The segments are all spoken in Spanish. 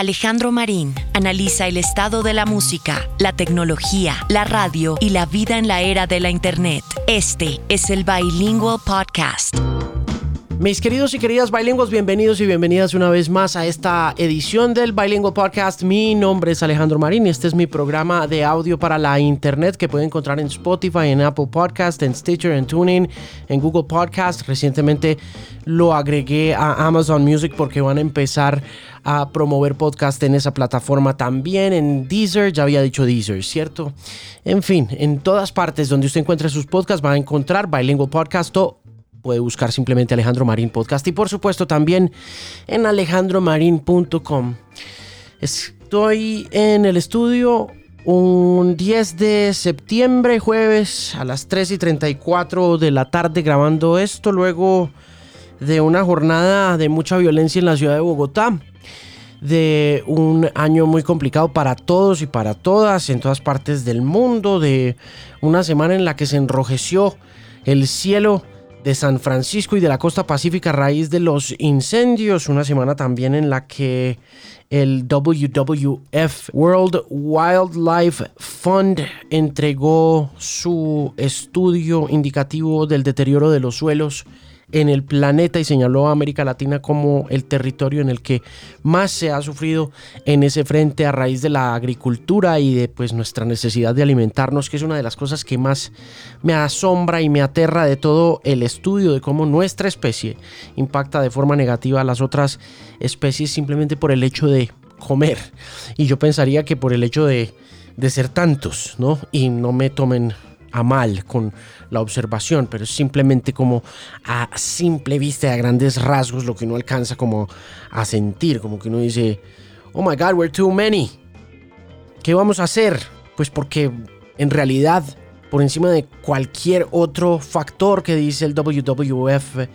Alejandro Marín analiza el estado de la música, la tecnología, la radio y la vida en la era de la Internet. Este es el Bilingual Podcast. Mis queridos y queridas bilingües, bienvenidos y bienvenidas una vez más a esta edición del Bilingual Podcast. Mi nombre es Alejandro Marín y este es mi programa de audio para la internet que pueden encontrar en Spotify, en Apple Podcast, en Stitcher, en Tuning, en Google Podcast. Recientemente lo agregué a Amazon Music porque van a empezar a promover podcast en esa plataforma también, en Deezer, ya había dicho Deezer, ¿cierto? En fin, en todas partes donde usted encuentre sus podcasts va a encontrar Bilingual Podcast o puede buscar simplemente Alejandro Marín Podcast y por supuesto también en alejandromarin.com. Estoy en el estudio un 10 de septiembre, jueves, a las 3 y 34 de la tarde grabando esto, luego de una jornada de mucha violencia en la ciudad de Bogotá, de un año muy complicado para todos y para todas en todas partes del mundo, de una semana en la que se enrojeció el cielo de San Francisco y de la costa pacífica a raíz de los incendios. Una semana también en la que el WWF World Wildlife Fund entregó su estudio indicativo del deterioro de los suelos en el planeta y señaló a América Latina como el territorio en el que más se ha sufrido en ese frente a raíz de la agricultura y de pues nuestra necesidad de alimentarnos, que es una de las cosas que más me asombra y me aterra de todo el estudio de cómo nuestra especie impacta de forma negativa a las otras especies simplemente por el hecho de comer. Y yo pensaría que por el hecho de, de ser tantos, ¿no? Y no me tomen a mal con la observación, pero es simplemente como a simple vista, a grandes rasgos, lo que uno alcanza como a sentir, como que uno dice, oh my god, we're too many. ¿Qué vamos a hacer? Pues porque en realidad, por encima de cualquier otro factor que dice el WWF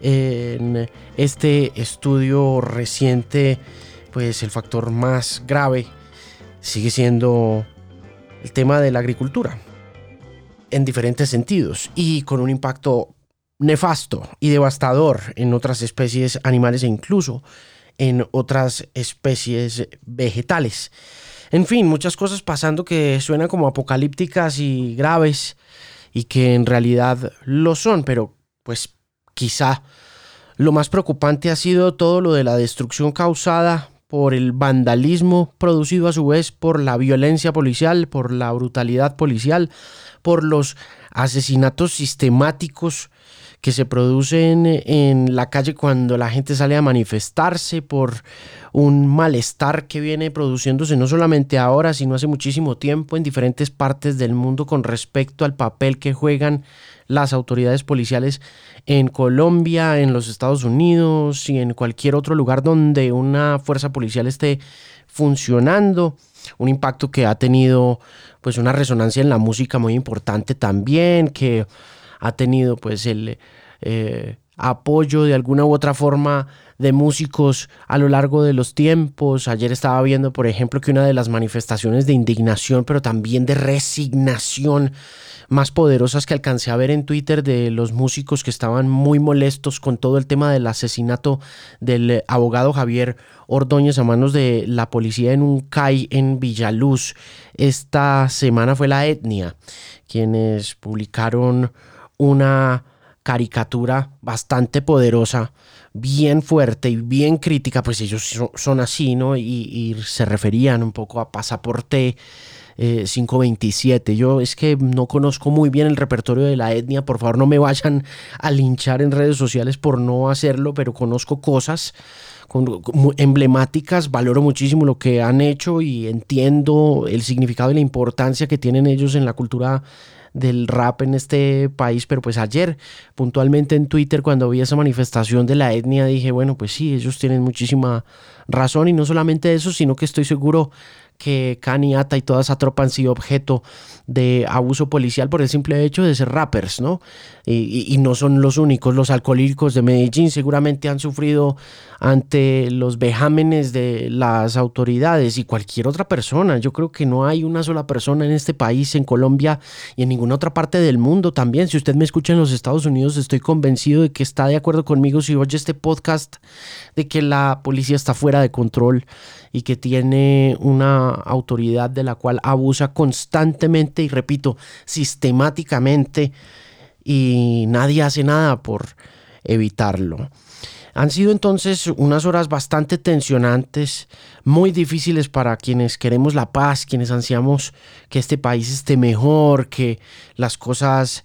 en este estudio reciente, pues el factor más grave sigue siendo el tema de la agricultura en diferentes sentidos y con un impacto nefasto y devastador en otras especies animales e incluso en otras especies vegetales. En fin, muchas cosas pasando que suenan como apocalípticas y graves y que en realidad lo son, pero pues quizá lo más preocupante ha sido todo lo de la destrucción causada por el vandalismo producido a su vez por la violencia policial, por la brutalidad policial, por los asesinatos sistemáticos que se producen en la calle cuando la gente sale a manifestarse por un malestar que viene produciéndose no solamente ahora, sino hace muchísimo tiempo en diferentes partes del mundo con respecto al papel que juegan las autoridades policiales en Colombia, en los Estados Unidos y en cualquier otro lugar donde una fuerza policial esté funcionando. Un impacto que ha tenido pues una resonancia en la música muy importante también, que ha tenido pues el eh, apoyo de alguna u otra forma de músicos a lo largo de los tiempos. Ayer estaba viendo, por ejemplo, que una de las manifestaciones de indignación, pero también de resignación más poderosas que alcancé a ver en Twitter de los músicos que estaban muy molestos con todo el tema del asesinato del abogado Javier Ordóñez a manos de la policía en un CAI en Villaluz. Esta semana fue la etnia, quienes publicaron una caricatura bastante poderosa, bien fuerte y bien crítica, pues ellos son así, ¿no? Y, se referían un poco a pasaporte 527. Eh, Yo es que no conozco muy bien el repertorio de la etnia, por favor no me vayan a linchar en redes sociales por no hacerlo, pero conozco cosas emblemáticas, valoro muchísimo lo que han hecho y entiendo el significado y la importancia que tienen ellos en la cultura del rap en este país, pero pues ayer puntualmente en Twitter cuando vi esa manifestación de la etnia dije, bueno, pues sí, ellos tienen muchísima razón y no solamente eso, sino que estoy seguro que Kanye Ata y toda esa tropa han sido objeto de abuso policial por el simple hecho de ser rappers, ¿no? Y, no son los únicos, los alcohólicos de Medellín seguramente han sufrido ante los vejámenes de las autoridades y cualquier otra persona. Yo creo que no hay una sola persona en este país, en Colombia y en ninguna otra parte del mundo también. Si usted me escucha en los Estados Unidos, estoy convencido de que está de acuerdo conmigo si oye este podcast, de que la policía está fuera de control y que tiene una autoridad de la cual abusa constantemente y repito, sistemáticamente y nadie hace nada por evitarlo. Han sido entonces unas horas bastante tensionantes, muy difíciles para quienes queremos la paz, quienes ansiamos que este país esté mejor, que las cosas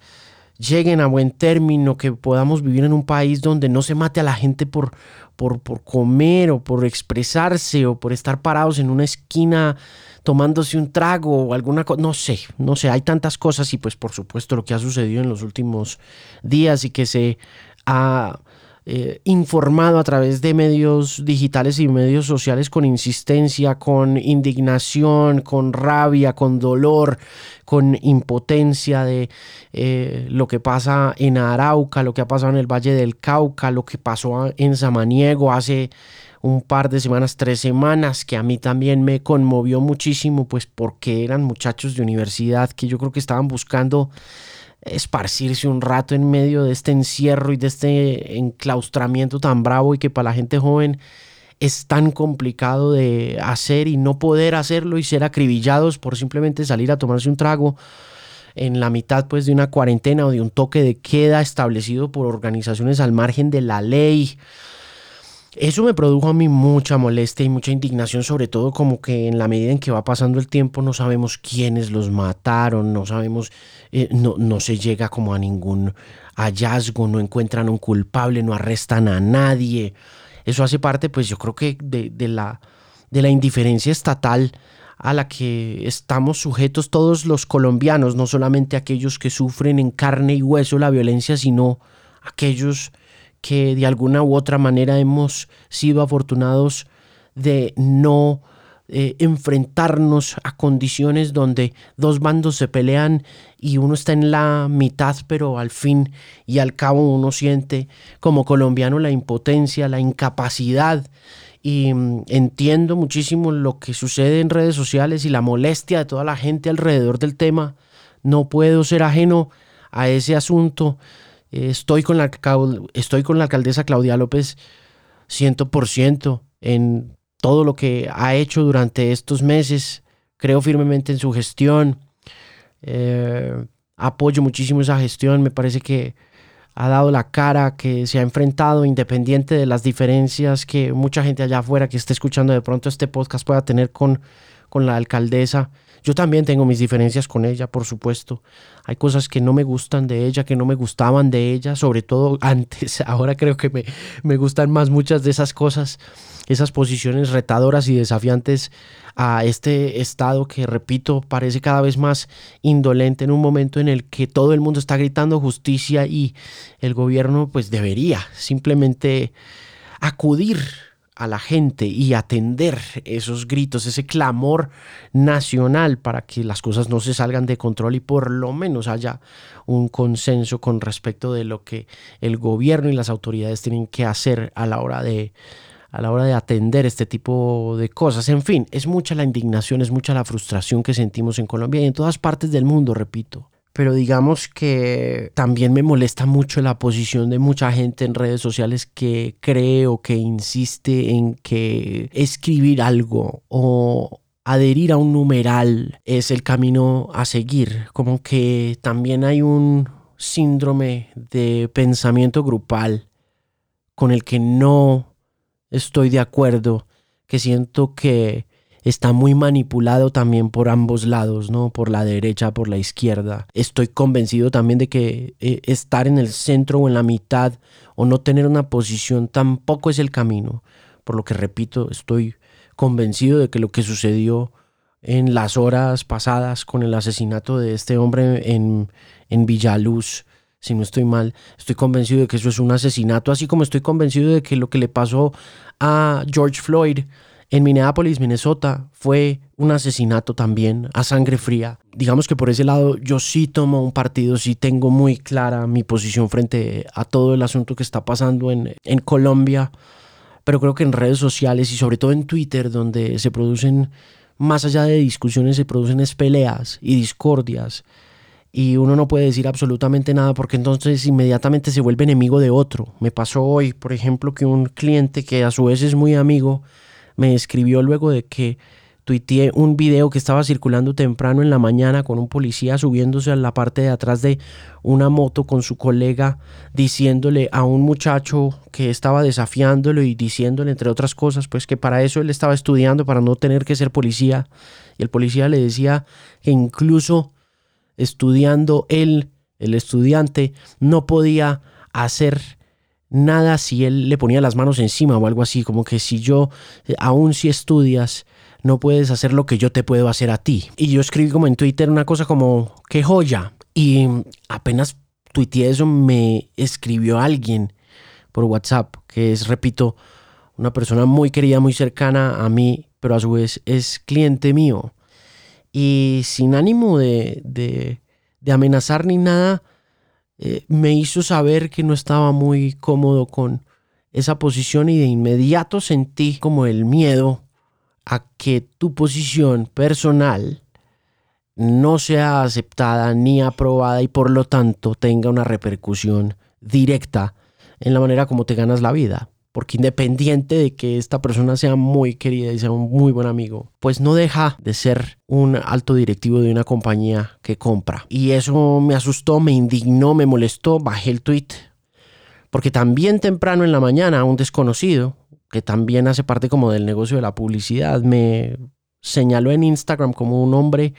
lleguen a buen término, que podamos vivir en un país donde no se mate a la gente por, por, por comer o por expresarse o por estar parados en una esquina tomándose un trago o alguna cosa, no sé, no sé, hay tantas cosas y pues por supuesto lo que ha sucedido en los últimos días y que se ha eh, informado a través de medios digitales y medios sociales con insistencia, con indignación, con rabia, con dolor, con impotencia de eh, lo que pasa en Arauca, lo que ha pasado en el Valle del Cauca, lo que pasó en Samaniego hace un par de semanas, tres semanas, que a mí también me conmovió muchísimo, pues porque eran muchachos de universidad que yo creo que estaban buscando esparcirse un rato en medio de este encierro y de este enclaustramiento tan bravo y que para la gente joven es tan complicado de hacer y no poder hacerlo y ser acribillados por simplemente salir a tomarse un trago en la mitad pues de una cuarentena o de un toque de queda establecido por organizaciones al margen de la ley eso me produjo a mí mucha molestia y mucha indignación, sobre todo como que en la medida en que va pasando el tiempo no sabemos quiénes los mataron, no sabemos, eh, no, no se llega como a ningún hallazgo, no encuentran un culpable, no arrestan a nadie. Eso hace parte, pues yo creo que de, de, la, de la indiferencia estatal a la que estamos sujetos todos los colombianos, no solamente aquellos que sufren en carne y hueso la violencia, sino aquellos que de alguna u otra manera hemos sido afortunados de no eh, enfrentarnos a condiciones donde dos bandos se pelean y uno está en la mitad, pero al fin y al cabo uno siente como colombiano la impotencia, la incapacidad y mm, entiendo muchísimo lo que sucede en redes sociales y la molestia de toda la gente alrededor del tema. No puedo ser ajeno a ese asunto Estoy con la, estoy con la alcaldesa Claudia López 100% en todo lo que ha hecho durante estos meses. Creo firmemente en su gestión. Eh, apoyo muchísimo esa gestión. Me parece que ha dado la cara, que se ha enfrentado independiente de las diferencias que mucha gente allá afuera que esté escuchando de pronto este podcast pueda tener con, con la alcaldesa. Yo también tengo mis diferencias con ella, por supuesto. Hay cosas que no me gustan de ella, que no me gustaban de ella, sobre todo antes. Ahora creo que me, me gustan más muchas de esas cosas, esas posiciones retadoras y desafiantes a este estado que, repito, parece cada vez más indolente en un momento en el que todo el mundo está gritando justicia y el gobierno pues debería simplemente acudir a la gente y atender esos gritos, ese clamor nacional para que las cosas no se salgan de control y por lo menos haya un consenso con respecto de lo que el gobierno y las autoridades tienen que hacer a la hora de a la hora de atender este tipo de cosas. En fin, es mucha la indignación, es mucha la frustración que sentimos en Colombia y en todas partes del mundo, repito pero digamos que también me molesta mucho la posición de mucha gente en redes sociales que cree o que insiste en que escribir algo o adherir a un numeral es el camino a seguir, como que también hay un síndrome de pensamiento grupal con el que no estoy de acuerdo, que siento que está muy manipulado también por ambos lados, ¿no? Por la derecha, por la izquierda. Estoy convencido también de que eh, estar en el centro o en la mitad o no tener una posición tampoco es el camino. Por lo que repito, estoy convencido de que lo que sucedió en las horas pasadas con el asesinato de este hombre en, en Villaluz, si no estoy mal, estoy convencido de que eso es un asesinato, así como estoy convencido de que lo que le pasó a George Floyd en Minneapolis, Minnesota, fue un asesinato también a sangre fría. Digamos que por ese lado yo sí tomo un partido, sí tengo muy clara mi posición frente a todo el asunto que está pasando en, Colombia, pero creo que en redes sociales y sobre todo en Twitter, donde se producen, más allá de discusiones, se producen peleas y discordias y uno no puede decir absolutamente nada porque entonces inmediatamente se vuelve enemigo de otro. Me pasó hoy, por ejemplo, que un cliente que a su vez es muy amigo me escribió luego de que tuiteé un video que estaba circulando temprano en la mañana con un policía subiéndose a la parte de atrás de una moto con su colega diciéndole a un muchacho que estaba desafiándolo y diciéndole entre otras cosas pues que para eso él estaba estudiando para no tener que ser policía. Y el policía le decía que incluso estudiando él, el estudiante, no podía hacer nada si él le ponía las manos encima o algo así, como que si yo, eh, aún si estudias, no puedes hacer lo que yo te puedo hacer a ti. Y yo escribí como en Twitter una cosa como, qué joya. Y apenas tuiteé eso, me escribió alguien por WhatsApp, que es, repito, una persona muy querida, muy cercana a mí, pero a su vez es cliente mío y sin ánimo de, de, amenazar ni nada, eh, me hizo saber que no estaba muy cómodo con esa posición y de inmediato sentí como el miedo a que tu posición personal no sea aceptada ni aprobada y por lo tanto tenga una repercusión directa en la manera como te ganas la vida porque independiente de que esta persona sea muy querida y sea un muy buen amigo, pues no deja de ser un alto directivo de una compañía que compra. Y eso me asustó, me indignó, me molestó, bajé el tweet, porque también temprano en la mañana un desconocido, que también hace parte como del negocio de la publicidad, me señaló en Instagram como un hombre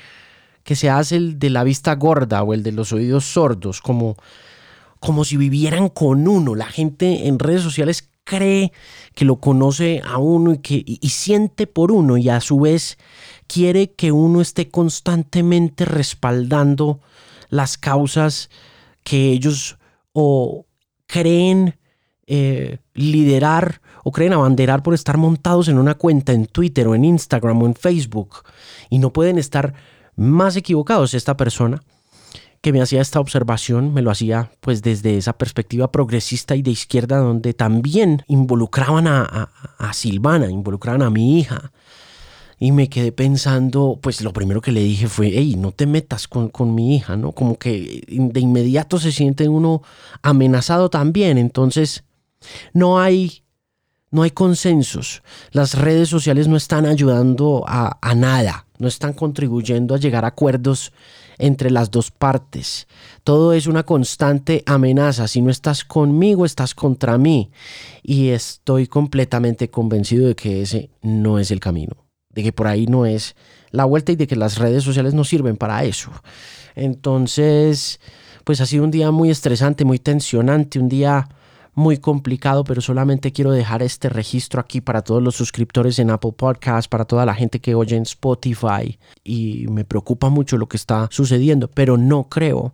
que se hace el de la vista gorda o el de los oídos sordos, como como si vivieran con uno. La gente en redes sociales cree que lo conoce a uno y, que, y, siente por uno y a su vez quiere que uno esté constantemente respaldando las causas que ellos o creen eh, liderar o creen abanderar por estar montados en una cuenta en Twitter o en Instagram o en Facebook. Y no pueden estar más equivocados esta persona que me hacía esta observación me lo hacía pues desde esa perspectiva progresista y de izquierda donde también involucraban a, Silvana, involucraban a mi hija. Y me quedé pensando, pues lo primero que le dije fue, hey, no te metas con, con mi hija, ¿no? Como que de inmediato se siente uno amenazado también. Entonces, no hay no hay consensos. Las redes sociales no están ayudando a, a, nada, no están contribuyendo a llegar a acuerdos entre las dos partes. Todo es una constante amenaza. Si no estás conmigo, estás contra mí. Y estoy completamente convencido de que ese no es el camino. De que por ahí no es la vuelta y de que las redes sociales no sirven para eso. Entonces, pues ha sido un día muy estresante, muy tensionante, un día muy complicado, pero solamente quiero dejar este registro aquí para todos los suscriptores en Apple Podcast, para toda la gente que oye en Spotify. Y me preocupa mucho lo que está sucediendo, pero no creo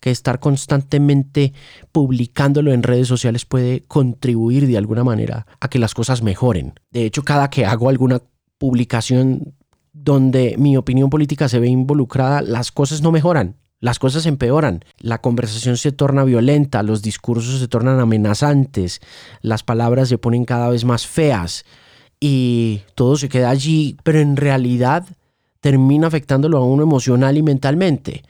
que estar constantemente publicándolo en redes sociales puede contribuir de alguna manera a que las cosas mejoren. De hecho, cada que hago alguna publicación donde mi opinión política se ve involucrada, las cosas no mejoran las cosas empeoran, la conversación se torna violenta, los discursos se tornan amenazantes, las palabras se ponen cada vez más feas y todo se queda allí, pero en realidad termina afectándolo a uno emocional y mentalmente.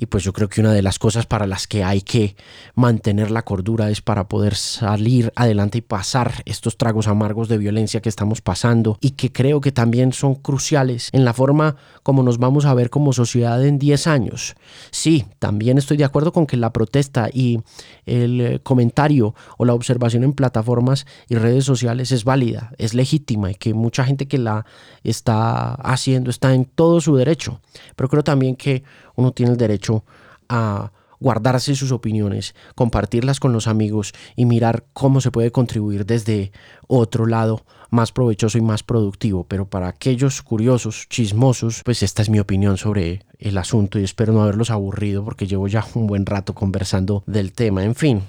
Y pues yo creo que una de las cosas para las que hay que mantener la cordura es para poder salir adelante y pasar estos tragos amargos de violencia que estamos pasando y que creo que también son cruciales en la forma como nos vamos a ver como sociedad en 10 años. Sí, también estoy de acuerdo con que la protesta y el eh, comentario o la observación en plataformas y redes sociales es válida, es legítima y que mucha gente que la está haciendo está en todo su derecho. Pero creo también que uno tiene el derecho a guardarse sus opiniones, compartirlas con los amigos y mirar cómo se puede contribuir desde otro lado más provechoso y más productivo. Pero para aquellos curiosos, chismosos, pues esta es mi opinión sobre el asunto y espero no haberlos aburrido porque llevo ya un buen rato conversando del tema. En fin.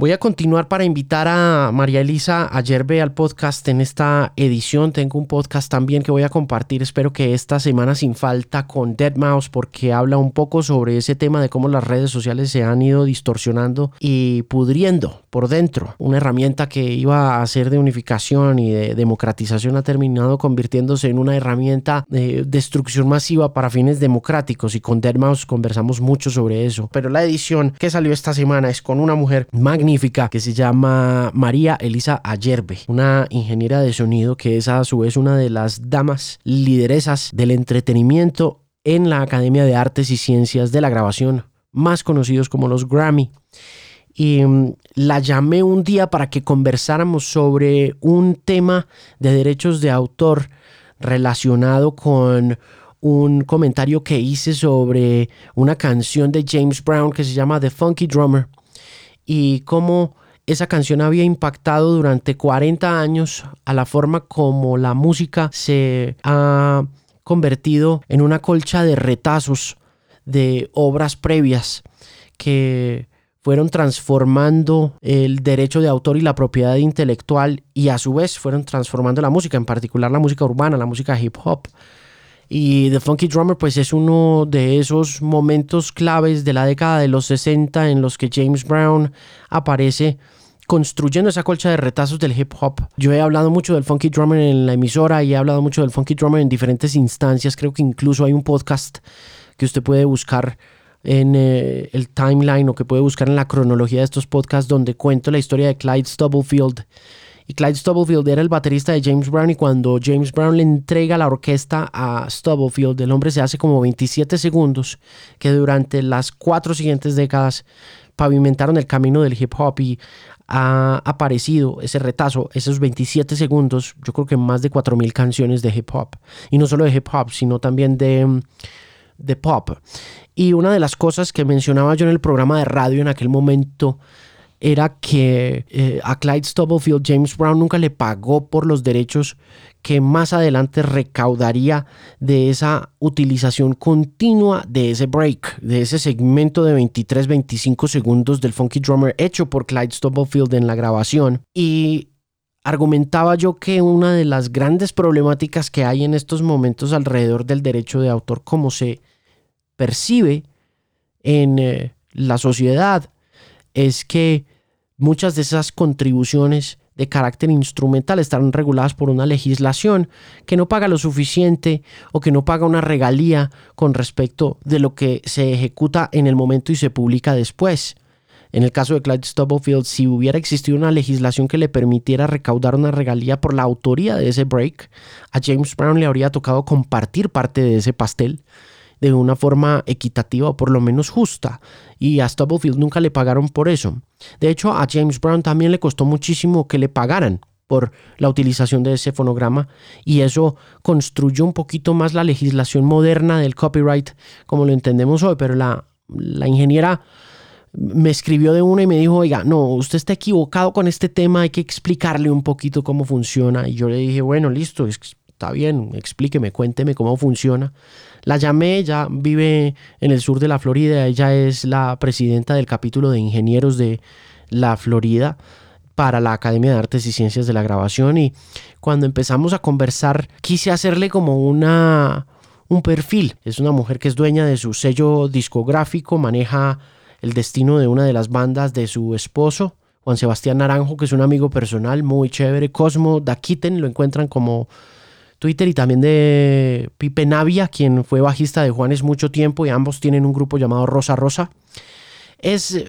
Voy a continuar para invitar a María Elisa Ayerbe al podcast en esta edición. Tengo un podcast también que voy a compartir. Espero que esta semana sin falta con Dead Mouse porque habla un poco sobre ese tema de cómo las redes sociales se han ido distorsionando y pudriendo por dentro. Una herramienta que iba a ser de unificación y de democratización ha terminado convirtiéndose en una herramienta de destrucción masiva para fines democráticos y con Dead Mouse conversamos mucho sobre eso. Pero la edición que salió esta semana es con una mujer magnífica que se llama María Elisa Ayerbe, una ingeniera de sonido que es a su vez una de las damas lideresas del entretenimiento en la Academia de Artes y Ciencias de la Grabación, más conocidos como los Grammy. Y mm, la llamé un día para que conversáramos sobre un tema de derechos de autor relacionado con un comentario que hice sobre una canción de James Brown que se llama The Funky Drummer y cómo esa canción había impactado durante 40 años a la forma como la música se ha convertido en una colcha de retazos de obras previas que fueron transformando el derecho de autor y la propiedad intelectual y a su vez fueron transformando la música, en particular la música urbana, la música hip hop. Y The Funky Drummer pues es uno de esos momentos claves de la década de los 60 en los que James Brown aparece construyendo esa colcha de retazos del hip hop. Yo he hablado mucho del Funky Drummer en la emisora y he hablado mucho del Funky Drummer en diferentes instancias. Creo que incluso hay un podcast que usted puede buscar en eh, el timeline o que puede buscar en la cronología de estos podcasts donde cuento la historia de Clyde Stubblefield y Clyde Stubblefield era el baterista de James Brown y cuando James Brown le entrega la orquesta a Stubblefield, el hombre se hace como 27 segundos que durante las cuatro siguientes décadas pavimentaron el camino del hip hop y ha aparecido ese retazo, esos 27 segundos, yo creo que más de 4.000 canciones de hip hop. Y no solo de hip hop, sino también de, de pop. Y una de las cosas que mencionaba yo en el programa de radio en aquel momento era que eh, a Clyde Stubblefield James Brown nunca le pagó por los derechos que más adelante recaudaría de esa utilización continua de ese break, de ese segmento de 23-25 segundos del Funky Drummer hecho por Clyde Stubblefield en la grabación. Y argumentaba yo que una de las grandes problemáticas que hay en estos momentos alrededor del derecho de autor, como se percibe en eh, la sociedad, es que muchas de esas contribuciones de carácter instrumental están reguladas por una legislación que no paga lo suficiente o que no paga una regalía con respecto de lo que se ejecuta en el momento y se publica después. En el caso de Clyde Stubblefield, si hubiera existido una legislación que le permitiera recaudar una regalía por la autoría de ese break, a James Brown le habría tocado compartir parte de ese pastel de una forma equitativa o por lo menos justa. Y a Stubblefield nunca le pagaron por eso. De hecho, a James Brown también le costó muchísimo que le pagaran por la utilización de ese fonograma y eso construyó un poquito más la legislación moderna del copyright como lo entendemos hoy, pero la, la ingeniera me escribió de una y me dijo, oiga, no, usted está equivocado con este tema, hay que explicarle un poquito cómo funciona. Y yo le dije, bueno, listo, está bien, explíqueme, cuénteme cómo funciona. La llamé, ella vive en el sur de la Florida, ella es la presidenta del capítulo de ingenieros de la Florida para la Academia de Artes y Ciencias de la Grabación y cuando empezamos a conversar quise hacerle como una un perfil. Es una mujer que es dueña de su sello discográfico, maneja el destino de una de las bandas de su esposo, Juan Sebastián Naranjo, que es un amigo personal muy chévere. Cosmo Daquiten lo encuentran como Twitter y también de Pipe Navia, quien fue bajista de Juanes mucho tiempo y ambos tienen un grupo llamado Rosa Rosa. Es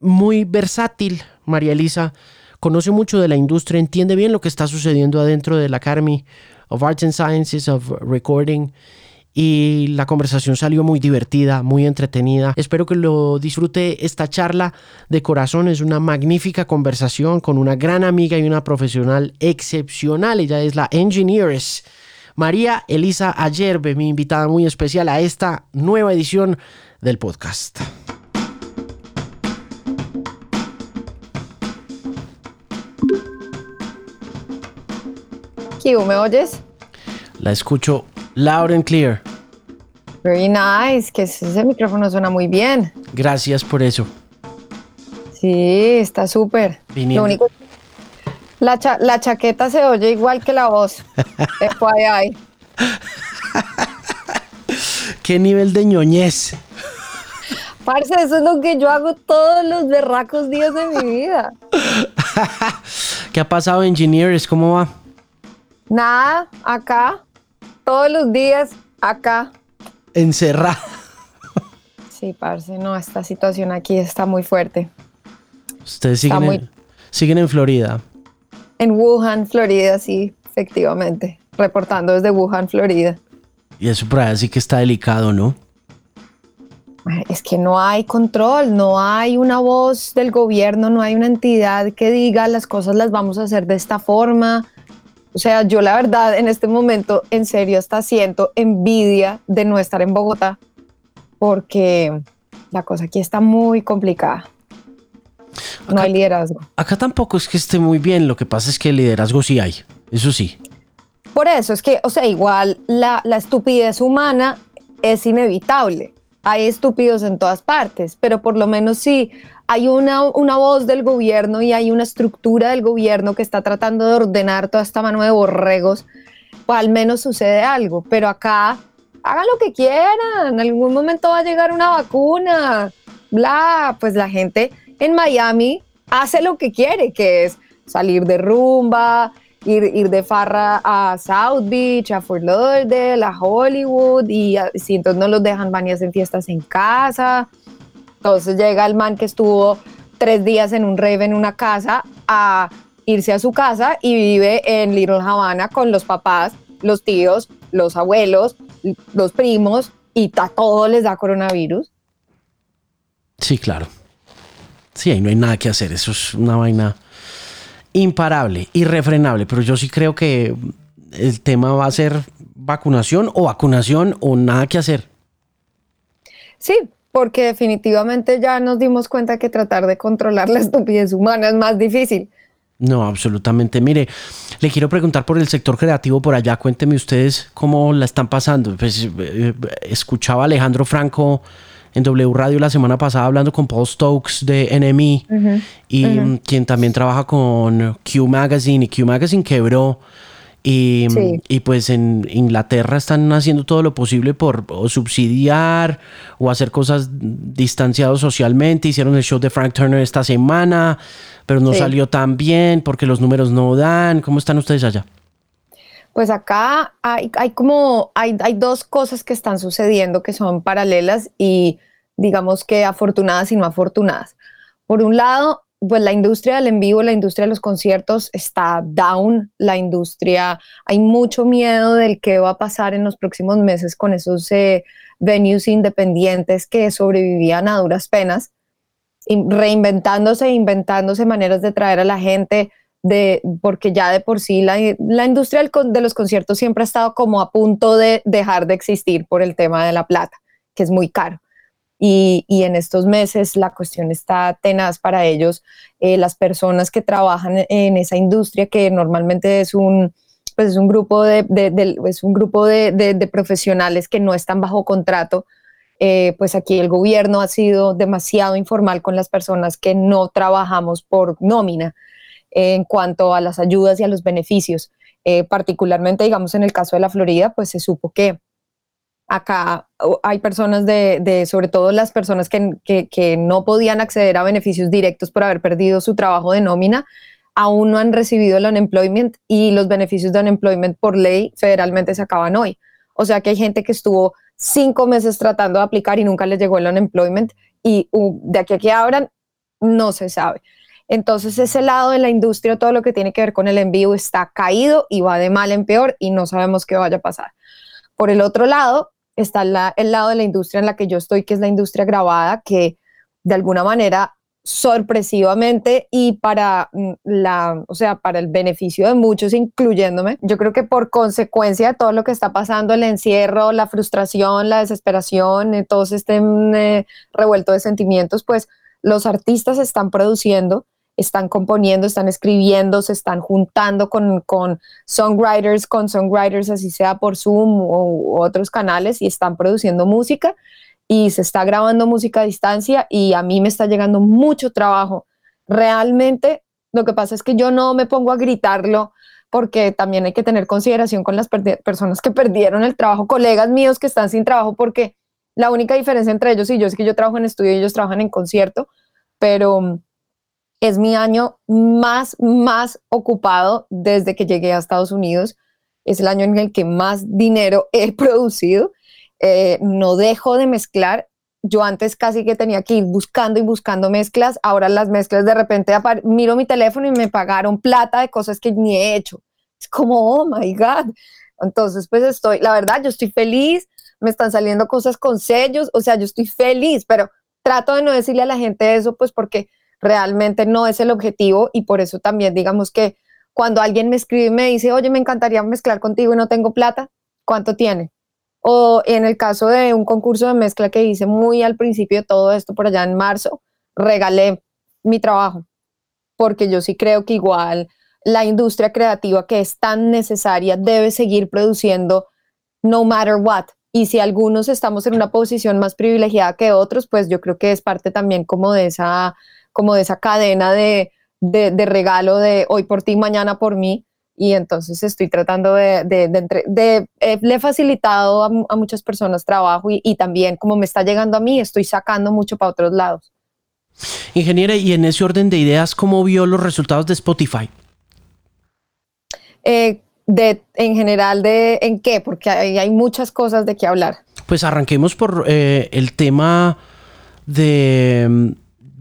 muy versátil, María Elisa, conoce mucho de la industria, entiende bien lo que está sucediendo adentro de la Academy of Arts and Sciences of Recording y la conversación salió muy divertida, muy entretenida. Espero que lo disfrute esta charla de corazón. Es una magnífica conversación con una gran amiga y una profesional excepcional. Ella es la Engineers. María Elisa Ayerbe, mi invitada muy especial a esta nueva edición del podcast. ¿Me oyes? La escucho Loud and clear. Very nice, que ese micrófono suena muy bien. Gracias por eso. Sí, está súper. Lo único la, la chaqueta se oye igual que la voz. FYI. ¿Qué nivel de ñoñez? Parce, eso es lo que yo hago todos los berracos días de mi vida. ¿Qué ha pasado, Engineers? ¿Cómo va? Nada, acá. Todos los días, acá. Encerrado. Sí, parce, no, esta situación aquí está muy fuerte. Ustedes siguen, en, siguen en Florida. En Wuhan, Florida, sí, efectivamente. Reportando desde Wuhan, Florida. Y eso por ahí sí que está delicado, ¿no? Es que no hay control, no hay una voz del gobierno, no hay una entidad que diga las cosas las vamos a hacer de esta forma. O sea, yo la verdad en este momento en serio hasta siento envidia de no estar en Bogotá porque la cosa aquí está muy complicada. No hay liderazgo. Acá tampoco es que esté muy bien, lo que pasa es que liderazgo sí hay, eso sí. Por eso es que, o sea, igual la, la estupidez humana es inevitable. Hay estúpidos en todas partes, pero por lo menos sí hay una, una voz del gobierno y hay una estructura del gobierno que está tratando de ordenar toda esta mano de borregos, o al menos sucede algo. Pero acá hagan lo que quieran, en algún momento va a llegar una vacuna, bla, pues la gente en Miami hace lo que quiere, que es salir de rumba, ir, ir de farra a South Beach, a Fort Lauderdale, a Hollywood, y si entonces no los dejan van y hacen fiestas en casa. Entonces llega el man que estuvo tres días en un rave en una casa a irse a su casa y vive en Little Havana con los papás, los tíos, los abuelos, los primos y a todos les da coronavirus. Sí, claro. Sí, ahí no hay nada que hacer. Eso es una vaina imparable, irrefrenable. Pero yo sí creo que el tema va a ser vacunación o vacunación o nada que hacer. Sí, porque definitivamente ya nos dimos cuenta que tratar de controlar la estupidez humana es más difícil. No, absolutamente. Mire, le quiero preguntar por el sector creativo por allá. Cuénteme ustedes cómo la están pasando. Pues eh, escuchaba a Alejandro Franco en W Radio la semana pasada hablando con Paul Stokes de NME y quien también trabaja con Q Magazine y Q Magazine quebró. Y, y, pues en Inglaterra están haciendo todo lo posible por subsidiar o hacer cosas distanciados socialmente. Hicieron el show de Frank Turner esta semana, pero no salió tan bien porque los números no dan. ¿Cómo están ustedes allá? Pues acá hay, como, hay, dos cosas que están sucediendo que son paralelas y digamos que afortunadas y no afortunadas. Por un lado, pues la industria del en vivo, la industria de los conciertos está down, la industria, hay mucho miedo del qué va a pasar en los próximos meses con esos eh, venues independientes que sobrevivían a duras penas, reinventándose, inventándose maneras de traer a la gente, de, porque ya de por sí la, industria de los conciertos siempre ha estado como a punto de dejar de existir por el tema de la plata, que es muy caro. Y, en estos meses la cuestión está tenaz para ellos. Eh, las personas que trabajan en esa industria, que normalmente es un, pues es un grupo, de, es un grupo de, profesionales que no están bajo contrato, eh, pues aquí el gobierno ha sido demasiado informal con las personas que no trabajamos por nómina en cuanto a las ayudas y a los beneficios. Eh, particularmente, digamos, en el caso de la Florida, pues se supo que acá hay personas de, sobre todo las personas que, no podían acceder a beneficios directos por haber perdido su trabajo de nómina, aún no han recibido el unemployment y los beneficios de unemployment por ley federalmente se acaban hoy. O sea que hay gente que estuvo cinco meses tratando de aplicar y nunca les llegó el unemployment y de aquí a que abran no se sabe. Entonces ese lado de la industria, todo lo que tiene que ver con el envío está caído y va de mal en peor y no sabemos qué vaya a pasar. Por el otro lado, está el lado de la industria en la que yo estoy, que es la industria grabada, que de alguna manera sorpresivamente y para mm, la, o sea, para el beneficio de muchos, incluyéndome, yo creo que por consecuencia de todo lo que está pasando, el encierro, la frustración, la desesperación, eh, todo este mm, eh, revuelto de sentimientos, pues los artistas están produciendo, están componiendo, están escribiendo, se están juntando con, con songwriters, con songwriters, así sea por Zoom u, otros canales, y están produciendo música y se está grabando música a distancia y a mí me está llegando mucho trabajo. Realmente lo que pasa es que yo no me pongo a gritarlo porque también hay que tener consideración con las personas que perdieron el trabajo, colegas míos que están sin trabajo, porque la única diferencia entre ellos y yo es que yo trabajo en estudio y ellos trabajan en concierto, pero es mi año más, más ocupado desde que llegué a Estados Unidos. Es el año en el que más dinero he producido. Eh, no dejo de mezclar. Yo antes casi que tenía que ir buscando y buscando mezclas. Ahora las mezclas de repente miro mi teléfono y me pagaron plata de cosas que ni he hecho. Es como, oh my God. Entonces, pues estoy, la verdad, yo estoy feliz. Me están saliendo cosas con sellos. O sea, yo estoy feliz, pero trato de no decirle a la gente eso, pues porque realmente no es el objetivo y por eso también digamos que cuando alguien me escribe y me dice, oye, me encantaría mezclar contigo y no tengo plata, ¿cuánto tiene? O en el caso de un concurso de mezcla que hice muy al principio de todo esto, por allá en marzo, regalé mi trabajo, porque yo sí creo que igual la industria creativa que es tan necesaria debe seguir produciendo no matter what. Y si algunos estamos en una posición más privilegiada que otros, pues yo creo que es parte también como de esa como de esa cadena de, de, regalo de hoy por ti, mañana por mí. Y entonces estoy tratando de, de, eh, le he facilitado a, muchas personas trabajo y, y, también como me está llegando a mí, estoy sacando mucho para otros lados. Ingeniera, y en ese orden de ideas, ¿cómo vio los resultados de Spotify? Eh, de, en general, de ¿en qué? Porque hay, hay muchas cosas de qué hablar. Pues arranquemos por eh, el tema de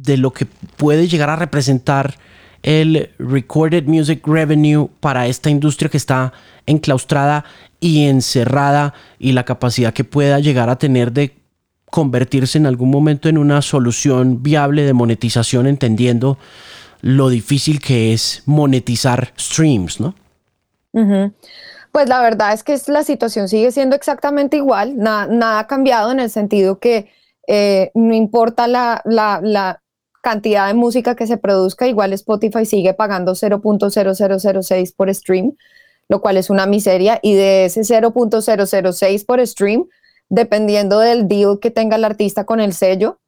de lo que puede llegar a representar el recorded music revenue para esta industria que está enclaustrada y encerrada y la capacidad que pueda llegar a tener de convertirse en algún momento en una solución viable de monetización entendiendo lo difícil que es monetizar streams, ¿no? Pues la verdad es que la situación sigue siendo exactamente igual, nada, ha cambiado en el sentido que eh, no importa la, cantidad de música que se produzca, igual Spotify sigue pagando 0.0006 por stream, lo cual es una miseria, y de ese 0.006 por stream, dependiendo del deal que tenga el artista con el sello,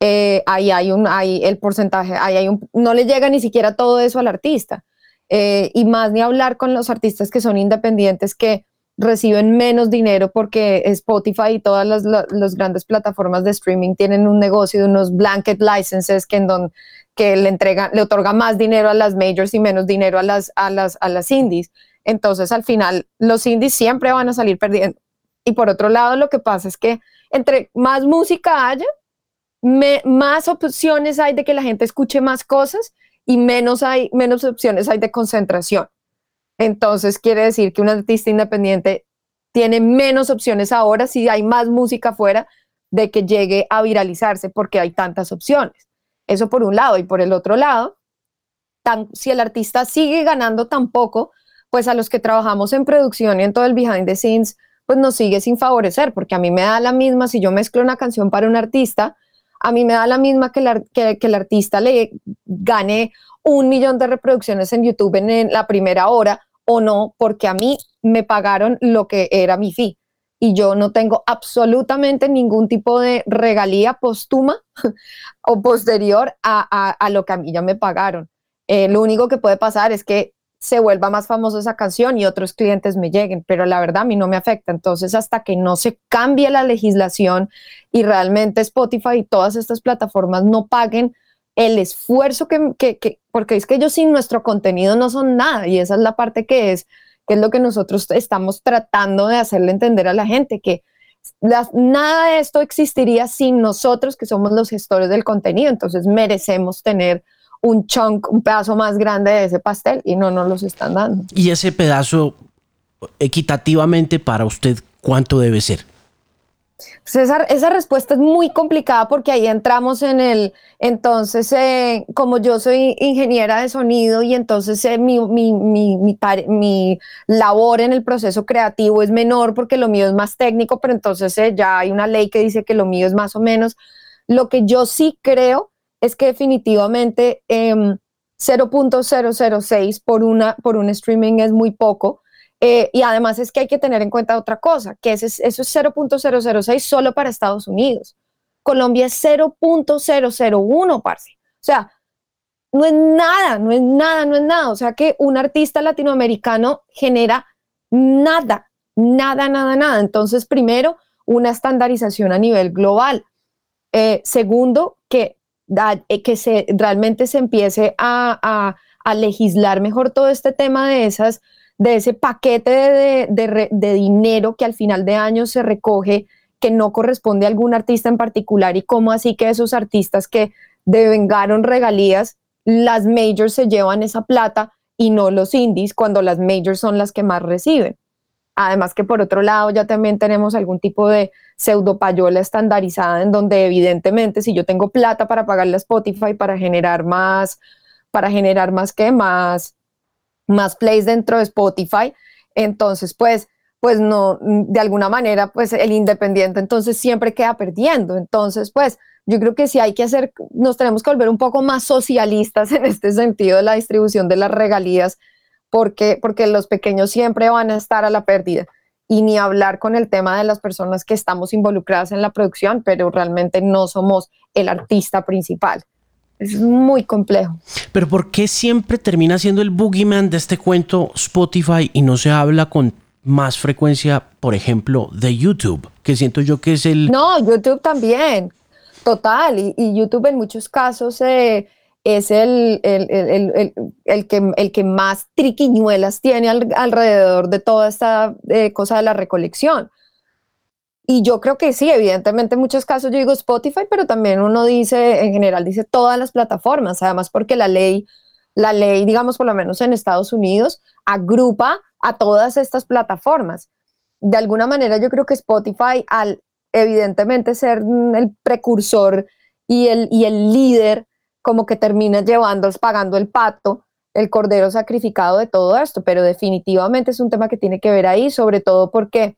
eh, ahí hay un, ahí el porcentaje, ahí hay un, no le llega ni siquiera todo eso al artista. Eh, y más ni hablar con los artistas que son independientes que reciben menos dinero porque Spotify y todas las, grandes plataformas de streaming tienen un negocio de unos blanket licenses que, en don, que le, entrega, le otorga más dinero a las majors y menos dinero a las, a, las, a las indies. Entonces, al final, los indies siempre van a salir perdiendo. Y por otro lado, lo que pasa es que entre más música haya, más opciones hay de que la gente escuche más cosas y menos, hay, menos opciones hay de concentración. Entonces quiere decir que un artista independiente tiene menos opciones ahora si hay más música afuera de que llegue a viralizarse porque hay tantas opciones. Eso por un lado. Y por el otro lado, si el artista sigue ganando tan poco, pues a los que trabajamos en producción y en todo el behind the scenes, pues nos sigue sin favorecer, porque a mí me da la misma, si yo mezclo una canción para un artista, a mí me da la misma que, que el artista le gane un millón de reproducciones en YouTube en la primera hora o no, porque a mí me pagaron lo que era mi fee y yo no tengo absolutamente ningún tipo de regalía póstuma o posterior a, lo que a mí ya me pagaron. Eh, lo único que puede pasar es que se vuelva más famosa esa canción y otros clientes me lleguen, pero la verdad a mí no me afecta. Entonces, hasta que no se cambie la legislación y realmente Spotify y todas estas plataformas no paguen el esfuerzo que, porque es que ellos sin nuestro contenido no son nada y esa es la parte que es, que es lo que nosotros estamos tratando de hacerle entender a la gente, que nada de esto existiría sin nosotros que somos los gestores del contenido, entonces merecemos tener un chunk, un pedazo más grande de ese pastel y no nos los están dando. Y ese pedazo equitativamente para usted, ¿cuánto debe ser? César, esa respuesta es muy complicada porque ahí entramos en el, entonces, eh, como yo soy ingeniera de sonido y entonces eh, mi, mi, mi, mi, labor en el proceso creativo es menor porque lo mío es más técnico, pero entonces eh, ya hay una ley que dice que lo mío es más o menos. Lo que yo sí creo es que definitivamente 0.006 em, por, una, por un streaming es muy poco eh, y además es que hay que tener en cuenta otra cosa, que eso es 0.006 solo para Estados Unidos. Colombia es 0.001, parce. O sea, no es nada, no es nada, no es nada. O sea que un artista latinoamericano genera nada, nada, nada, nada. Entonces, primero, una estandarización a nivel global. Eh, segundo, que, eh, que se, realmente se empiece a, legislar mejor todo este tema de, esas, de ese paquete de, de dinero que al final de año se recoge que no corresponde a algún artista en particular y cómo así que esos artistas que devengaron regalías, las majors se llevan esa plata y no los indies cuando las majors son las que más reciben. Además que por otro lado ya también tenemos algún tipo de pseudo payola estandarizada en donde evidentemente si yo tengo plata para pagarle a Spotify para generar más, para generar más que más, más plays dentro de Spotify, entonces pues pues no, de alguna manera, pues el independiente entonces siempre queda perdiendo. Entonces, pues yo creo que sí hay que hacer, nos tenemos que volver un poco más socialistas en este sentido de la distribución de las regalías, porque, porque los pequeños siempre van a estar a la pérdida. Y ni hablar con el tema de las personas que estamos involucradas en la producción, pero realmente no somos el artista principal. Es muy complejo. Pero ¿por qué siempre termina siendo el boogeyman de este cuento Spotify y no se habla con más frecuencia, por ejemplo, de YouTube? Que siento yo que es el... No, YouTube también. Total, y, YouTube en muchos casos eh, es el, el, que, el que más triquiñuelas tiene alrededor de toda esta eh, cosa de la recolección. Y yo creo que sí, evidentemente en muchos casos yo digo Spotify, pero también uno dice, en general dice todas las plataformas, además porque la ley, la ley, digamos por lo menos en Estados Unidos, agrupa a todas estas plataformas. De alguna manera yo creo que Spotify al evidentemente ser el precursor y el, y el líder, como que termina llevando, pagando el pato, el cordero sacrificado de todo esto, pero definitivamente es un tema que tiene que ver ahí, sobre todo porque,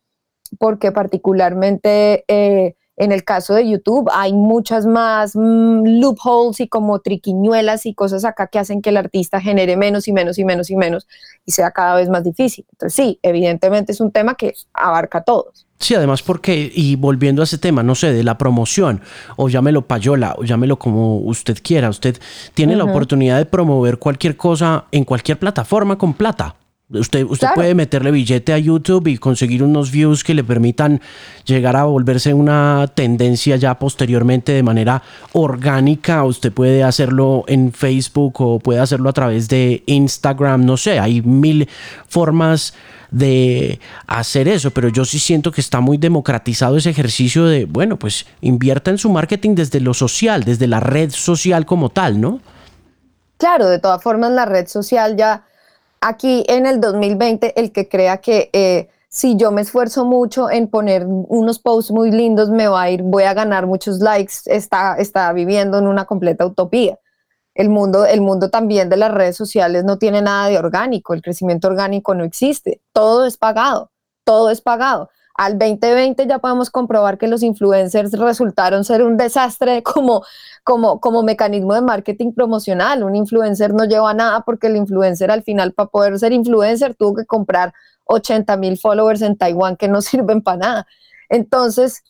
porque particularmente eh, en el caso de YouTube hay muchas más mm, loopholes y como triquiñuelas y cosas acá que hacen que el artista genere menos y menos y menos y menos y sea cada vez más difícil. Entonces sí, evidentemente es un tema que abarca a todos. Sí, además porque, y volviendo a ese tema, no sé, de la promoción, o llámelo payola, o llámelo como usted quiera, usted tiene la oportunidad de promover cualquier cosa en cualquier plataforma con plata. Usted, usted puede meterle billete a YouTube y conseguir unos views que le permitan llegar a volverse una tendencia ya posteriormente de manera orgánica. Usted puede hacerlo en Facebook o puede hacerlo a través de Instagram. No sé, hay mil formas de hacer eso, pero yo sí siento que está muy democratizado ese ejercicio de, bueno, pues invierta en su marketing desde lo social, desde la red social como tal, ¿no? Claro, de todas formas la red social ya aquí en el 2020 el que crea que eh, si yo me esfuerzo mucho en poner unos posts muy lindos, me va a ir, voy a ganar muchos likes, está, está viviendo en una completa utopía. El mundo, el mundo también de las redes sociales no tiene nada de orgánico, el crecimiento orgánico no existe, todo es pagado, todo es pagado. Al 2020 ya podemos comprobar que los influencers resultaron ser un desastre como como, como mecanismo de marketing promocional. Un influencer no lleva nada porque el influencer al final para poder ser influencer tuvo que comprar 80 mil followers en Taiwán que no sirven para nada. Entonces,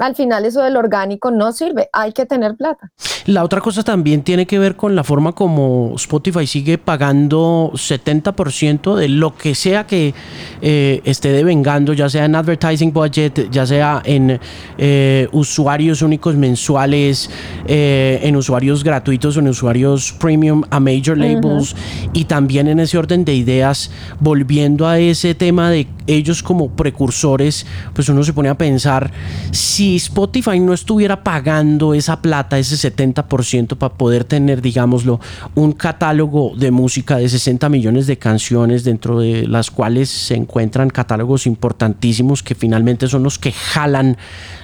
al final eso del orgánico no sirve, hay que tener plata. La otra cosa también tiene que ver con la forma como Spotify sigue pagando 70% de lo que sea que eh, esté devengando, ya sea en advertising budget, ya sea en eh, usuarios únicos mensuales, eh, en usuarios gratuitos o en usuarios premium a major labels y también en ese orden de ideas, volviendo a ese tema de ellos como precursores, pues uno se pone a pensar si si Spotify no estuviera pagando esa plata, ese 70% para poder tener, digámoslo, un catálogo de música de 60 millones de canciones, dentro de las cuales se encuentran catálogos importantísimos que finalmente son los que jalan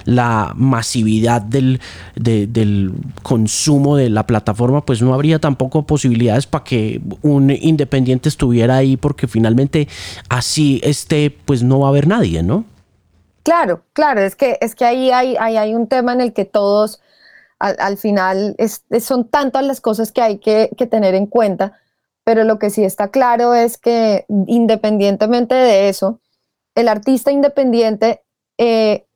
la masividad del, del consumo de la plataforma, pues no habría tampoco posibilidades para que un independiente estuviera ahí, porque finalmente así esté, pues no va a haber nadie, ¿no? Claro, claro, es que, es que ahí hay, hay un tema en el que todos, al, final, son tantas las cosas que hay que, tener en cuenta, pero lo que sí está claro es que independientemente de eso, el artista independiente eh,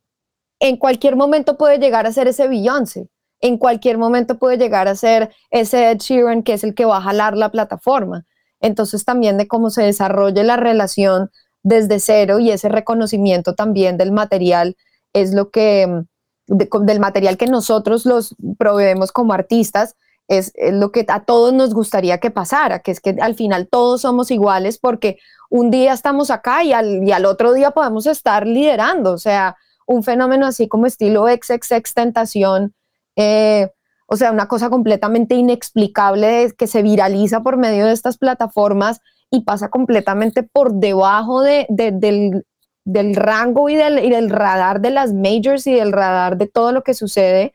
en cualquier momento puede llegar a ser ese Beyoncé, en cualquier momento puede llegar a ser ese Ed Sheeran que es el que va a jalar la plataforma. Entonces también de cómo se desarrolle la relación desde cero y ese reconocimiento también del material es lo que, del material que nosotros los proveemos como artistas, es, lo que a todos nos gustaría que pasara, que es que al final todos somos iguales porque un día estamos acá y al, y al otro día podemos estar liderando, o sea, un fenómeno así como estilo XXX Tentación, eh, o sea, una cosa completamente inexplicable que se viraliza por medio de estas plataformas y pasa completamente por debajo de, del, del, rango y del, y del radar de las majors y del radar de todo lo que sucede,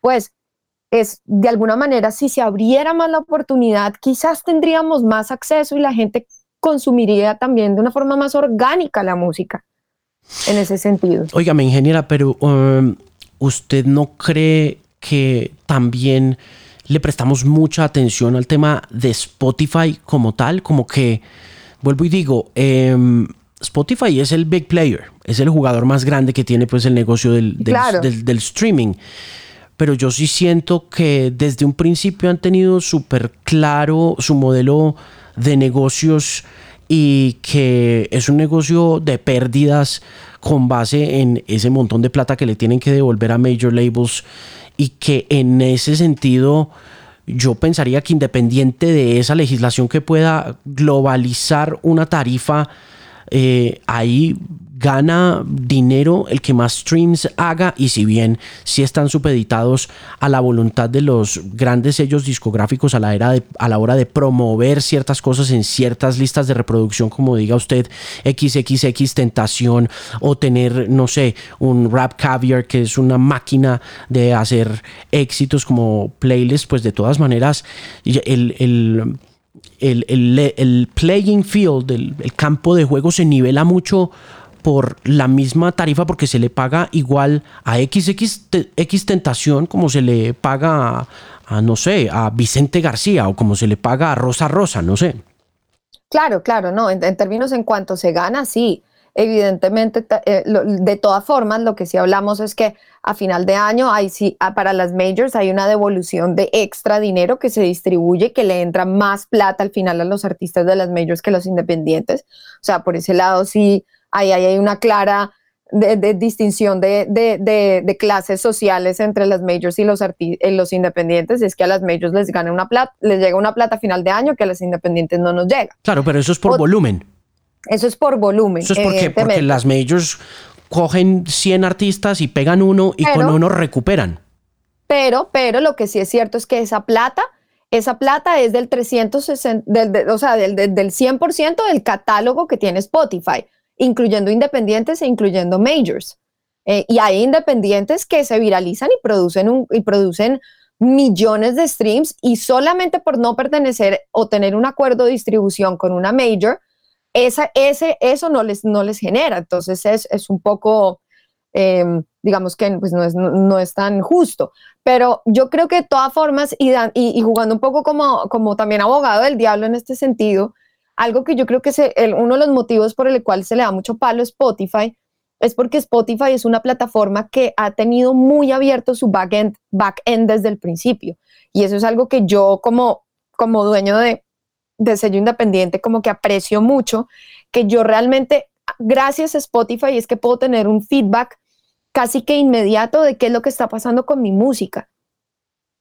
pues es de alguna manera, si se abriera más la oportunidad, quizás tendríamos más acceso y la gente consumiría también de una forma más orgánica la música en ese sentido. Óigame, ingeniera, pero um, ¿usted no cree que también le prestamos mucha atención al tema de Spotify como tal, como que, vuelvo y digo, em, Spotify es el big player, es el jugador más grande que tiene pues el negocio del, del, streaming. Pero yo sí siento que desde un principio han tenido súper claro su modelo de negocios y que es un negocio de pérdidas con base en ese montón de plata que le tienen que devolver a major labels y que en ese sentido yo pensaría que independiente de esa legislación que pueda globalizar una tarifa, eh, ahí gana dinero el que más streams haga y si bien sí están supeditados a la voluntad de los grandes sellos discográficos a la, era a la hora de promover ciertas cosas en ciertas listas de reproducción como diga usted XXX Tentación o tener no sé un Rap Caviar que es una máquina de hacer éxitos como playlist pues de todas maneras el, el el, playing field, el, el, campo de juego se nivela mucho por la misma tarifa porque se le paga igual a XX X Tentación como se le paga a, no sé, a Vicente García o como se le paga a Rosa Rosa, no sé. Claro, claro, no, en, términos en cuanto se gana, sí. Evidentemente, eh, de todas formas, lo que sí hablamos es que a final de año hay sí, ah, para las majors hay una devolución de extra dinero que se distribuye, que le entra más plata al final a los artistas de las majors que los independientes. O sea, por ese lado sí ahí, hay una clara de, distinción de, clases sociales entre las majors y los, eh, los independientes es que a las majors les gana una plata, les llega una plata a final de año que a las independientes no nos llega. Claro, pero eso es por volumen. Eso es por volumen. Eso es porque, porque las majors cogen 100 artistas y pegan uno y con uno recuperan. Pero, pero lo que sí es cierto es que esa plata, esa plata es del 360, del, o sea, del, del 100% del catálogo que tiene Spotify incluyendo independientes e incluyendo majors. Eh, y hay independientes que se viralizan y producen, y producen millones de streams y solamente por no pertenecer o tener un acuerdo de distribución con una major, esa, ese, eso no les, no les genera. Entonces es, un poco, em, digamos que pues no, es, no, es tan justo. Pero yo creo que de todas formas, y, y, jugando un poco como, como también abogado del diablo en este sentido, algo que yo creo que es uno de los motivos por el cual se le da mucho palo a Spotify es porque Spotify es una plataforma que ha tenido muy abierto su back-end back -end desde el principio. Y eso es algo que yo como, como dueño de, de sello independiente como que aprecio mucho, que yo realmente, gracias a Spotify, es que puedo tener un feedback casi que inmediato de qué es lo que está pasando con mi música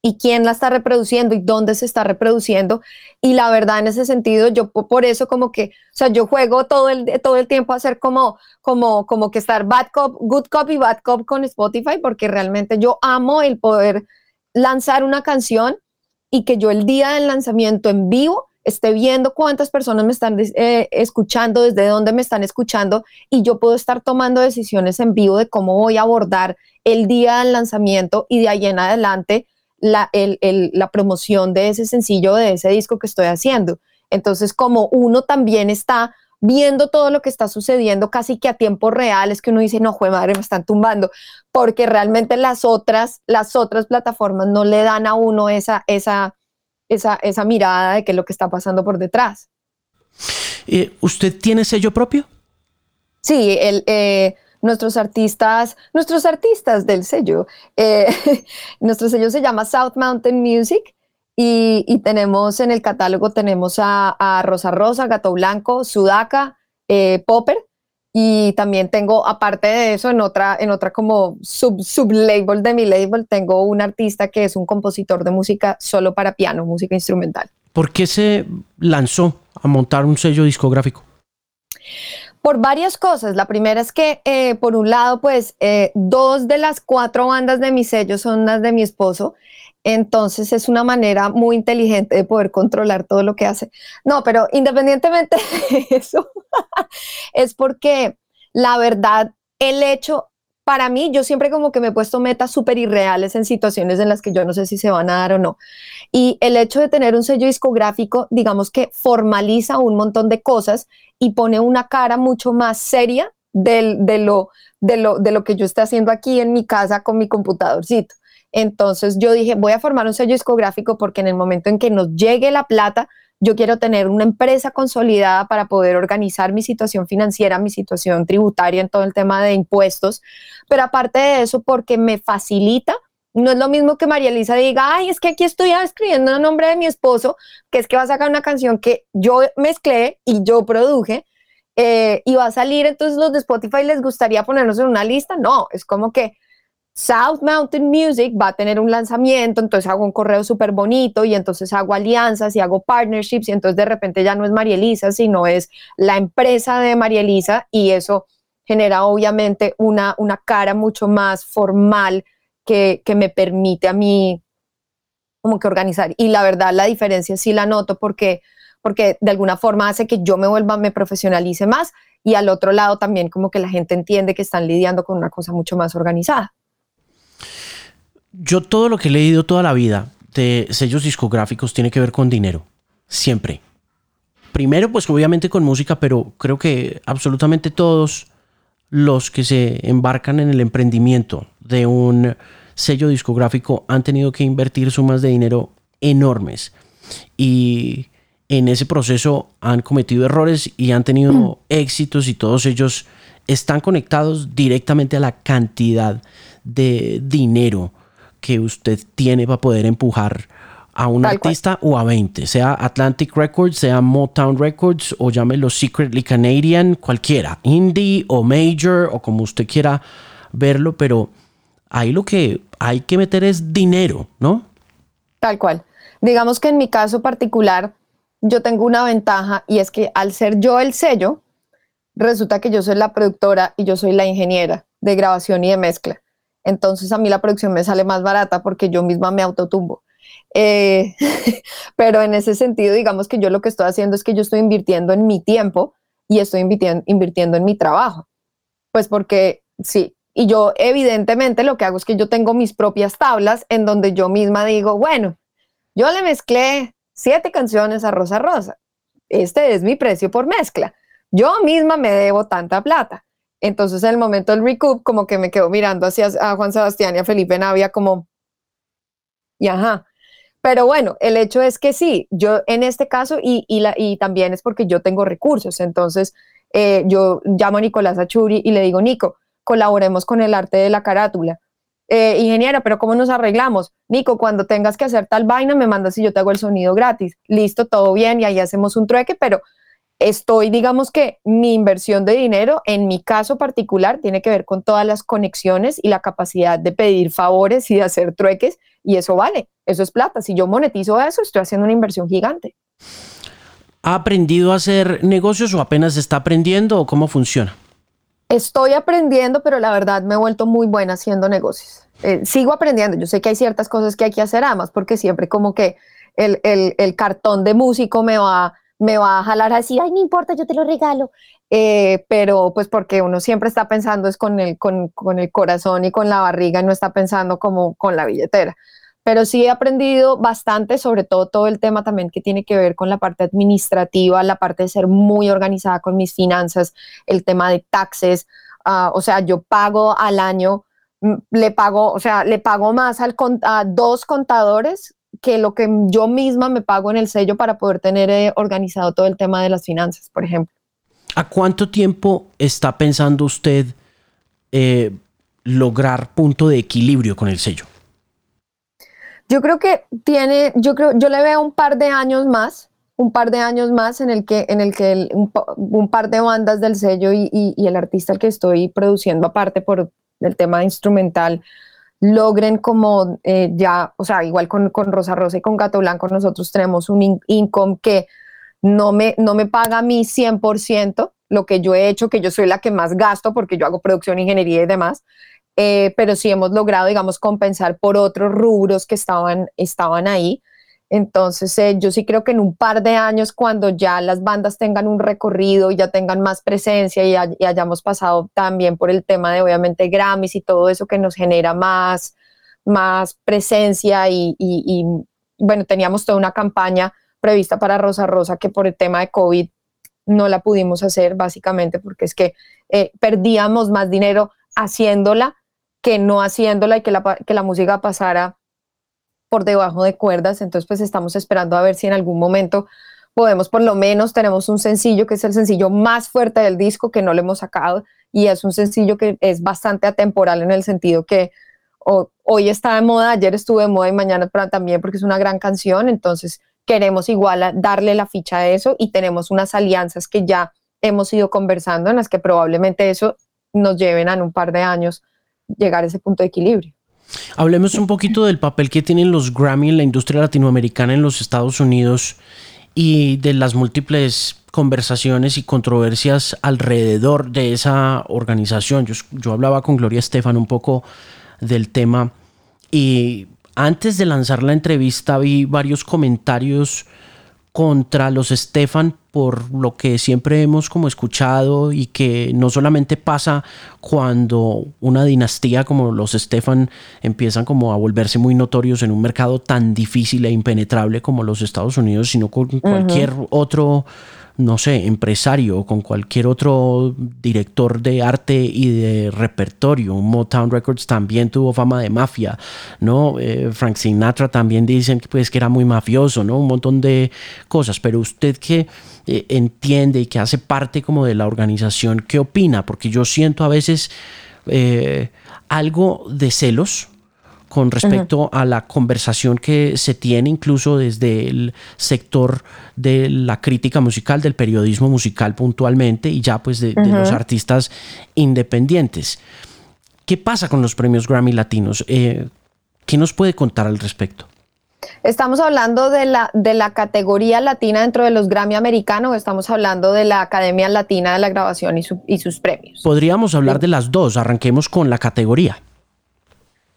y quién la está reproduciendo y dónde se está reproduciendo. Y la verdad, en ese sentido, yo por eso como que, o sea, yo juego todo el, todo el tiempo a hacer como, como, como que estar bad cop, good cop y bad cop con Spotify, porque realmente yo amo el poder lanzar una canción y que yo el día del lanzamiento en vivo esté viendo cuántas personas me están eh, escuchando, desde dónde me están escuchando y yo puedo estar tomando decisiones en vivo de cómo voy a abordar el día del lanzamiento y de ahí en adelante la, la promoción de ese sencillo, de ese disco que estoy haciendo. Entonces, como uno también está viendo todo lo que está sucediendo casi que a tiempo real, es que uno dice, no, jue madre, me están tumbando, porque realmente las otras, las otras plataformas no le dan a uno esa, esa, esa, esa mirada de qué es lo que está pasando por detrás. Eh, ¿Usted tiene sello propio? Sí, el, eh, nuestros artistas, nuestros artistas del sello, eh, nuestro sello se llama South Mountain Music y, tenemos en el catálogo tenemos a, Rosa Rosa, Gato Blanco, Sudaca, Popper y también tengo, aparte de eso, en otra, en otra como sub, sublabel de mi label, tengo un artista que es un compositor de música solo para piano, música instrumental. ¿Por qué se lanzó a montar un sello discográfico? Por varias cosas. La primera es que, eh, por un lado, pues eh, dos de las cuatro bandas de mi sello son las de mi esposo. Entonces es una manera muy inteligente de poder controlar todo lo que hace. No, pero independientemente de eso, es porque la verdad, el hecho, para mí, yo siempre como que me he puesto metas súper irreales en situaciones en las que yo no sé si se van a dar o no. Y el hecho de tener un sello discográfico, digamos que formaliza un montón de cosas y pone una cara mucho más seria de, lo, de, lo, de lo que yo estoy haciendo aquí en mi casa con mi computadorcito. Entonces yo dije, voy a formar un sello discográfico porque en el momento en que nos llegue la plata, yo quiero tener una empresa consolidada para poder organizar mi situación financiera, mi situación tributaria en todo el tema de impuestos, pero aparte de eso, porque me facilita. No es lo mismo que María Elisa diga, ay, es que aquí estoy escribiendo el nombre de mi esposo, que es que va a sacar una canción que yo mezclé y yo produje, eh, y va a salir, entonces los de Spotify les gustaría ponernos en una lista. No, es como que South Mountain Music va a tener un lanzamiento, entonces hago un correo súper bonito y entonces hago alianzas y hago partnerships y entonces de repente ya no es María Elisa, sino es la empresa de María Elisa y eso genera obviamente una, una cara mucho más formal que, que me permite a mí como que organizar. Y la verdad la diferencia sí la noto porque, porque de alguna forma hace que yo me vuelva, me profesionalice más y al otro lado también como que la gente entiende que están lidiando con una cosa mucho más organizada yo todo lo que he leído toda la vida de sellos discográficos tiene que ver con dinero. Siempre. Primero, pues obviamente con música, pero creo que absolutamente todos los que se embarcan en el emprendimiento de un sello discográfico han tenido que invertir sumas de dinero enormes. Y en ese proceso han cometido errores y han tenido mm. éxitos y todos ellos están conectados directamente a la cantidad de dinero que usted tiene para poder empujar a un artista o a 20, sea Atlantic Records, sea Motown Records o llámelo Secretly Canadian, cualquiera, indie o major o como usted quiera verlo, pero ahí lo que hay que meter es dinero, ¿no? Tal cual. Digamos que en mi caso particular, yo tengo una ventaja y es que al ser yo el sello, resulta que yo soy la productora y yo soy la ingeniera de grabación y de mezcla. Entonces a mí la producción me sale más barata porque yo misma me autotumbo. Eh, pero en ese sentido, digamos que yo lo que estoy haciendo es que yo estoy invirtiendo en mi tiempo y estoy invirtiendo, invirtiendo en mi trabajo. Pues porque sí, y yo evidentemente lo que hago es que yo tengo mis propias tablas en donde yo misma digo, bueno, yo le mezclé siete canciones a Rosa Rosa. Este es mi precio por mezcla. Yo misma me debo tanta plata. Entonces, en el momento del recoup, como que me quedo mirando hacia a Juan Sebastián y a Felipe Navia como, y ajá. Pero bueno, el hecho es que sí, yo en este caso, y, la, y también es porque yo tengo recursos, entonces eh, yo llamo a Nicolás Achuri y le digo, Nico, colaboremos con el arte de la carátula. Eh, ingeniera, pero ¿cómo nos arreglamos? Nico, cuando tengas que hacer tal vaina, me mandas y yo te hago el sonido gratis. Listo, todo bien, y ahí hacemos un trueque, pero estoy, digamos que mi inversión de dinero, en mi caso particular, tiene que ver con todas las conexiones y la capacidad de pedir favores y de hacer trueques, y eso vale, eso es plata. Si yo monetizo eso, estoy haciendo una inversión gigante. ¿Ha aprendido a hacer negocios o apenas está aprendiendo o cómo funciona? Estoy aprendiendo, pero la verdad me he vuelto muy buena haciendo negocios. Eh, sigo aprendiendo, yo sé que hay ciertas cosas que hay que hacer, además porque siempre como que el, el cartón de músico me va me va a jalar así, ay, no importa, yo te lo regalo. Eh, pero pues porque uno siempre está pensando es con el, con, el corazón y con la barriga y no está pensando como con la billetera. Pero sí he aprendido bastante, sobre todo todo el tema también que tiene que ver con la parte administrativa, la parte de ser muy organizada con mis finanzas, el tema de taxes. Ah, o sea, yo pago al año, mm, le pago, o sea, le pago más al, a dos contadores que lo que yo misma me pago en el sello para poder tener eh, organizado todo el tema de las finanzas, por ejemplo. ¿A cuánto tiempo está pensando usted eh, lograr punto de equilibrio con el sello? Yo creo que tiene, yo creo, yo le veo un par de años más, un par de años más en el que, en el que un, par de bandas del sello y, el artista al que estoy produciendo aparte por el tema instrumental logren como eh, ya, o sea, igual con, con, Rosa Rosa y con Gato Blanco nosotros tenemos un income que no me, no me paga a mí 100% lo que yo he hecho, que yo soy la que más gasto porque yo hago producción, ingeniería y demás, eh, pero sí hemos logrado, digamos, compensar por otros rubros que estaban, estaban ahí. Entonces, eh, yo sí creo que en un par de años, cuando ya las bandas tengan un recorrido y ya tengan más presencia y, hayamos pasado también por el tema de, obviamente, Grammys y todo eso que nos genera más, más presencia y, bueno, teníamos toda una campaña prevista para Rosa Rosa que por el tema de COVID no la pudimos hacer básicamente porque es que eh, perdíamos más dinero haciéndola que no haciéndola y que la, que la música pasara por debajo de cuerdas. Entonces, pues estamos esperando a ver si en algún momento podemos, por lo menos, tenemos un sencillo que es el sencillo más fuerte del disco que no lo hemos sacado y es un sencillo que es bastante atemporal en el sentido que hoy está de moda, ayer estuve de moda y mañana también porque es una gran canción. Entonces, queremos igual darle la ficha a eso y tenemos unas alianzas que ya hemos ido conversando en las que probablemente eso nos lleven a en un par de años llegar a ese punto de equilibrio. Hablemos un poquito del papel que tienen los Grammy en la industria latinoamericana en los Estados Unidos y de las múltiples conversaciones y controversias alrededor de esa organización. Yo, yo hablaba con Gloria Estefan un poco del tema y antes de lanzar la entrevista vi varios comentarios contra los Stefan por lo que siempre hemos como escuchado y que no solamente pasa cuando una dinastía como los Stefan empiezan como a volverse muy notorios en un mercado tan difícil e impenetrable como los Estados Unidos, sino con cualquier otro no sé, empresario o con cualquier otro director de arte y de repertorio. Motown Records también tuvo fama de mafia, ¿no? Eh, Frank Sinatra también dicen que, pues, que era muy mafioso, ¿no? Un montón de cosas. Pero usted que eh, entiende y que hace parte como de la organización, ¿qué opina? Porque yo siento a veces eh, algo de celos con respecto a la conversación que se tiene incluso desde el sector de la crítica musical, del periodismo musical puntualmente y ya pues de, los artistas independientes. ¿Qué pasa con los premios Grammy latinos? Eh, ¿Qué nos puede contar al respecto? ¿Estamos hablando de la, de la categoría latina dentro de los Grammy americanos o estamos hablando de la Academia Latina de la Grabación y, y sus premios? Podríamos hablar de las dos. Arranquemos con la categoría.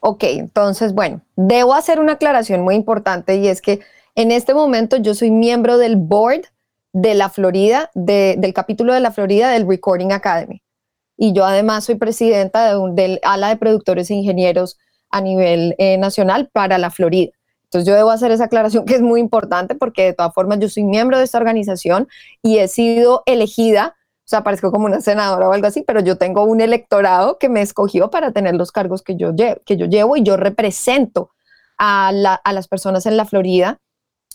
Ok, entonces, bueno, debo hacer una aclaración muy importante y es que en este momento yo soy miembro del board de la Florida, del capítulo de la Florida del Recording Academy. Y yo además soy presidenta de un, del ala de productores e ingenieros a nivel eh, nacional para la Florida. Entonces yo debo hacer esa aclaración que es muy importante porque de todas formas yo soy miembro de esta organización y he sido elegida o sea, parezco como una senadora o algo así, pero yo tengo un electorado que me escogió para tener los cargos que yo, llevo, que yo llevo y yo represento a, las personas en la Florida,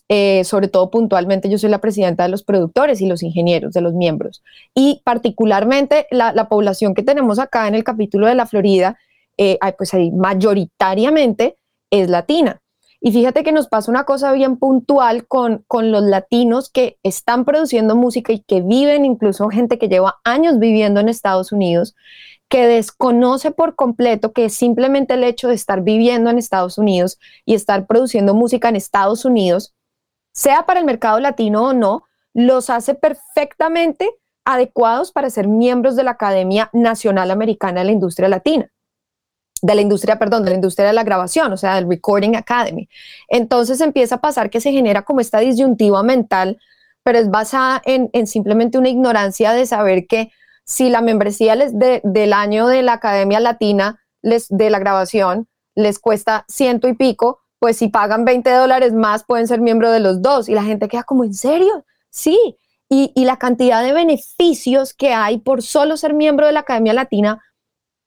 eh, sobre todo puntualmente yo soy la presidenta de los productores y los ingenieros, de los miembros. Y particularmente la, población que tenemos acá en el capítulo de la Florida, eh, pues ahí mayoritariamente es latina. Y fíjate que nos pasa una cosa bien puntual con, con los latinos que están produciendo música y que viven, incluso gente que lleva años viviendo en Estados Unidos, que desconoce por completo que simplemente el hecho de estar viviendo en Estados Unidos y estar produciendo música en Estados Unidos, sea para el mercado latino o no, los hace perfectamente adecuados para ser miembros de la Academia Nacional Americana de la Industria Latina de la industria, perdón, de la industria de la grabación, o sea, del Recording Academy. Entonces empieza a pasar que se genera como esta disyuntiva mental, pero es basada en, simplemente una ignorancia de saber que si la membresía les del año de la Academia Latina les, de la grabación les cuesta ciento y pico, pues si pagan 20 dólares más pueden ser miembro de los dos. Y la gente queda como, ¿en serio? Sí. Y, y la cantidad de beneficios que hay por solo ser miembro de la Academia Latina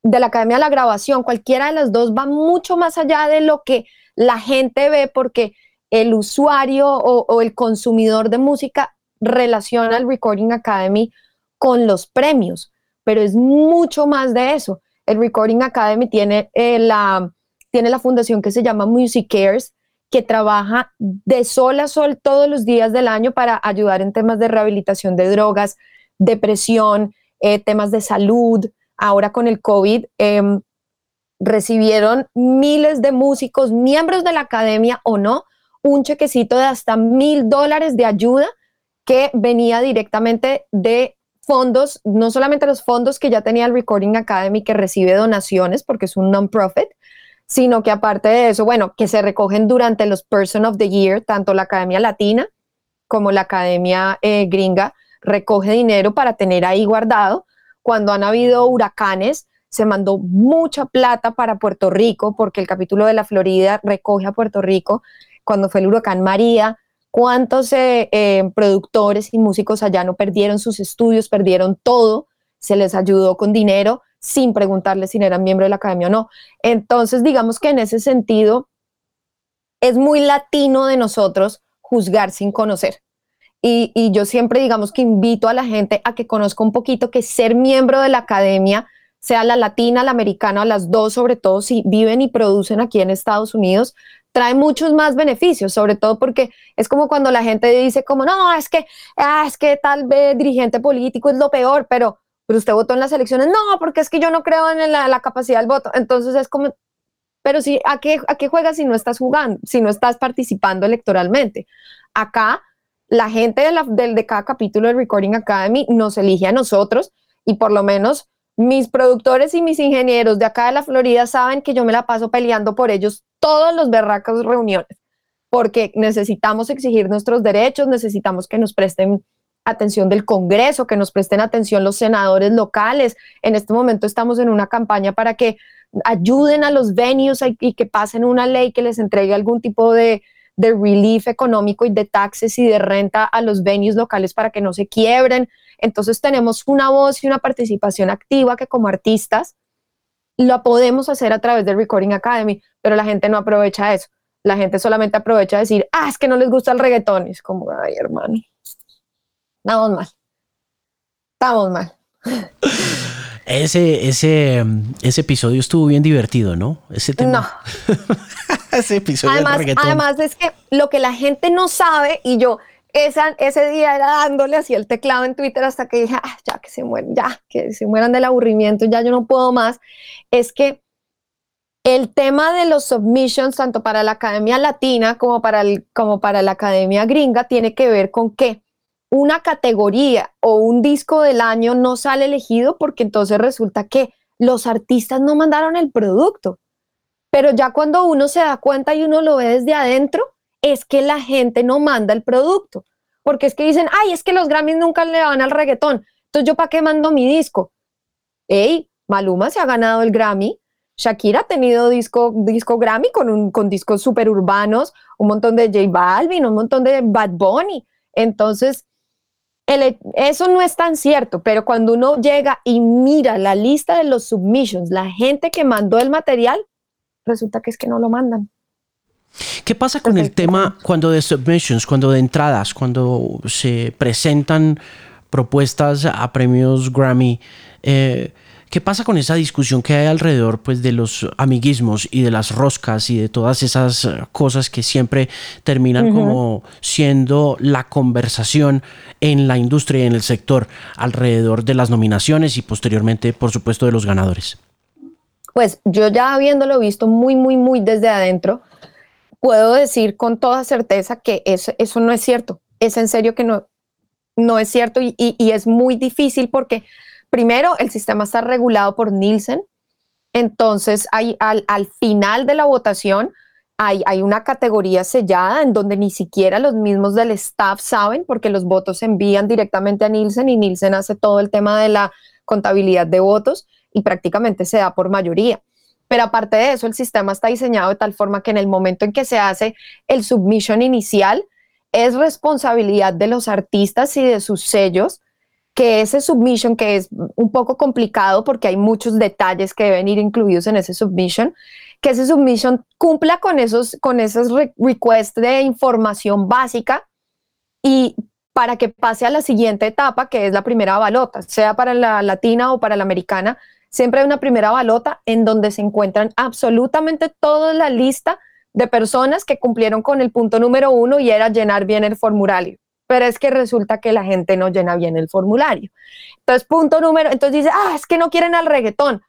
de la Academia de la Grabación, cualquiera de las dos va mucho más allá de lo que la gente ve porque el usuario o, el consumidor de música relaciona el Recording Academy con los premios, pero es mucho más de eso. el Recording Academy tiene, eh, la, tiene la fundación que se llama Music Cares, que trabaja de sol a sol todos los días del año para ayudar en temas de rehabilitación de drogas, depresión, eh, temas de salud. Ahora con el COVID em, recibieron miles de músicos, miembros de la academia o no, un chequecito de hasta mil dólares de ayuda que venía directamente de fondos, no solamente los fondos que ya tenía el Recording Academy que recibe donaciones porque es un non-profit, sino que aparte de eso, bueno, que se recogen durante los Person of the Year, tanto la Academia Latina como la Academia eh, Gringa, recoge dinero para tener ahí guardado. Cuando han habido huracanes, se mandó mucha plata para Puerto Rico, porque el capítulo de la Florida recoge a Puerto Rico. Cuando fue el huracán María, cuántos eh, eh, productores y músicos allá no perdieron sus estudios, perdieron todo, se les ayudó con dinero sin preguntarles si eran miembro de la academia o no. Entonces, digamos que en ese sentido, es muy latino de nosotros juzgar sin conocer. Y, y, yo siempre, digamos que invito a la gente a que conozca un poquito que ser miembro de la academia sea la latina, la americana, las dos, sobre todo si viven y producen aquí en Estados Unidos, trae muchos más beneficios, sobre todo porque es como cuando la gente dice como, no, es que, ah, es que tal vez dirigente político es lo peor, pero, pero usted votó en las elecciones, no, porque es que yo no creo en la, la capacidad del voto. Entonces es como, pero si, ¿a qué, ¿a qué juegas si no estás jugando, si no estás participando electoralmente? Acá, la gente de, la, de, de cada capítulo del Recording Academy nos elige a nosotros y por lo menos mis productores y mis ingenieros de acá de la Florida saben que yo me la paso peleando por ellos todos los berracos reuniones, porque necesitamos exigir nuestros derechos, necesitamos que nos presten atención del Congreso, que nos presten atención los senadores locales. En este momento estamos en una campaña para que ayuden a los venues y que pasen una ley que les entregue algún tipo de, de relief económico y de taxes y de renta a los venues locales para que no se quiebren. Entonces tenemos una voz y una participación activa que como artistas lo podemos hacer a través del Recording Academy, pero la gente no aprovecha eso. La gente solamente aprovecha decir, ah, es que no les gusta el reggaetón. es como, ay, hermano, estamos mal. Estamos mal. Ese, ese, ese episodio estuvo bien divertido, ¿no? Ese tema. No. ese episodio además, además es que lo que la gente no sabe, y yo, ese día era dándole así el teclado en Twitter hasta que dije, ah, ya que se mueren, ya, que se mueran del aburrimiento, ya yo no puedo más, es que el tema de los submissions, tanto para la Academia Latina como para, el, como para la Academia Gringa, tiene que ver con que una categoría o un disco del año no sale elegido porque entonces resulta que los artistas no mandaron el producto. Pero ya cuando uno se da cuenta y uno lo ve desde adentro, es que la gente no manda el producto. Porque es que dicen, ay, es que los Grammys nunca le van al reggaetón. Entonces, ¿yo para qué mando mi disco? Ey, Maluma se ha ganado el Grammy. Shakira ha tenido disco, disco Grammy con, un, con discos super urbanos, un montón de J Balvin, un montón de Bad Bunny. Entonces, el, eso no es tan cierto, pero cuando uno llega y mira la lista de los submissions, la gente que mandó el material, resulta que es que no lo mandan. ¿Qué pasa con el tema cuando de submissions, cuando de entradas, cuando se presentan propuestas a premios Grammy? Eh, ¿Qué pasa con esa discusión que hay alrededor pues, de los amiguismos y de las roscas y de todas esas eh, cosas que siempre terminan como siendo la conversación en la industria y en el sector alrededor de las nominaciones y posteriormente, por supuesto, de los ganadores? Pues yo ya habiéndolo visto muy, muy, muy desde adentro, puedo decir con toda certeza que eso, eso no es cierto. Es en serio que no, no es cierto y, y, es muy difícil porque primero el sistema está regulado por Nielsen, entonces al final de la votación hay, hay, una categoría sellada en donde ni siquiera los mismos del staff saben porque los votos se envían directamente a Nielsen y Nielsen hace todo el tema de la contabilidad de votos y prácticamente se da por mayoría. Pero aparte de eso, el sistema está diseñado de tal forma que en el momento en que se hace el submission inicial, es responsabilidad de los artistas y de sus sellos que ese submission, que es un poco complicado porque hay muchos detalles que deben ir incluidos en ese submission, que ese submission cumpla con esos, con esos requests de información básica y para que pase a la siguiente etapa, que es la primera balota, sea para la latina o para la americana, siempre hay una primera balota en donde se encuentran absolutamente toda la lista de personas que cumplieron con el punto número uno y era llenar bien el formulario. Pero es que resulta que la gente no llena bien el formulario. Entonces, punto número, entonces dice, ah, es que no quieren al reggaetón.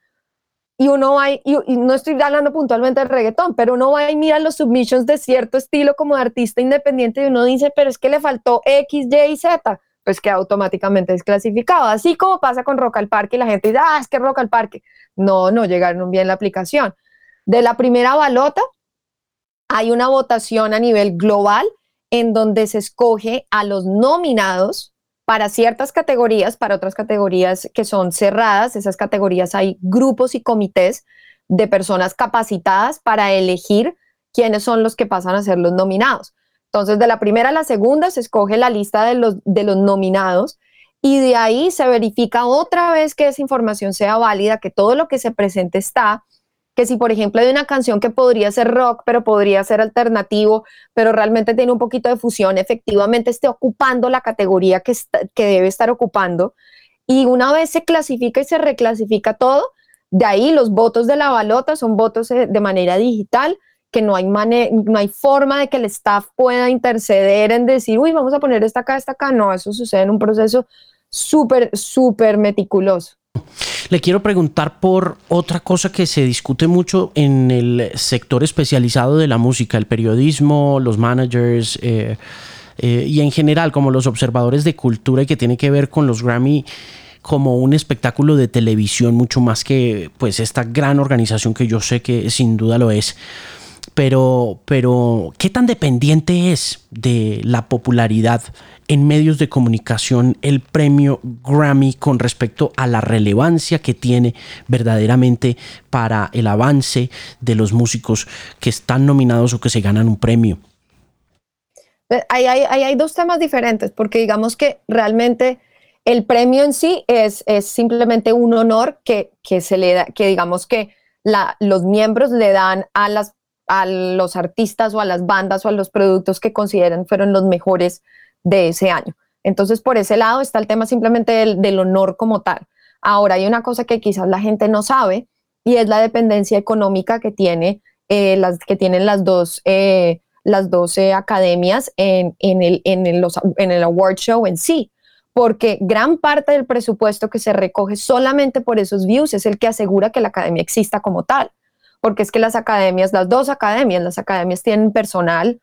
Y uno va, y, no estoy hablando puntualmente del reggaetón, pero uno va y mira los submissions de cierto estilo como de artista independiente y uno dice, pero es que le faltó X, Y y Z pues que automáticamente desclasificado. Así como pasa con Rock al Parque y la gente dice, ah, es que Rock al Parque. No, no llegaron bien la aplicación. De la primera balota, hay una votación a nivel global en donde se escoge a los nominados para ciertas categorías, para otras categorías que son cerradas. Esas categorías hay grupos y comités de personas capacitadas para elegir quiénes son los que pasan a ser los nominados. Entonces, de la primera a la segunda se escoge la lista de los, nominados y de ahí se verifica otra vez que esa información sea válida, que todo lo que se presente está, que si por ejemplo hay una canción que podría ser rock, pero podría ser alternativo, pero realmente tiene un poquito de fusión, efectivamente esté ocupando la categoría que, que debe estar ocupando. Y una vez se clasifica y se reclasifica todo, de ahí los votos de la balota son votos eh, de manera digital que no hay, no hay forma de que el staff pueda interceder en decir, uy, vamos a poner esta acá, esta acá. No, eso sucede en un proceso súper, súper meticuloso. Le quiero preguntar por otra cosa que se discute mucho en el sector especializado de la música, el periodismo, los managers eh, eh, y en general como los observadores de cultura y que tiene que ver con los Grammy como un espectáculo de televisión mucho más que pues esta gran organización que yo sé que sin duda lo es pero, pero ¿qué tan dependiente es de la popularidad en medios de comunicación el premio Grammy con respecto a la relevancia que tiene verdaderamente para el avance de los músicos que están nominados o que se ganan un premio? Eh, hay, hay, dos temas diferentes, porque digamos que realmente el premio en sí es, es simplemente un honor que, que, se le da, que digamos que los miembros le dan a las a los artistas o a las bandas o a los productos que consideran fueron los mejores de ese año. Entonces, por ese lado está el tema simplemente del, honor como tal. Ahora, hay una cosa que quizás la gente no sabe y es la dependencia económica que, tiene, eh, las, que tienen las dos, eh, las 12 academias en, en, el, en, el, en el award show en sí porque gran parte del presupuesto que se recoge solamente por esos views es el que asegura que la academia exista como tal porque es que las academias, las dos academias, las academias tienen personal.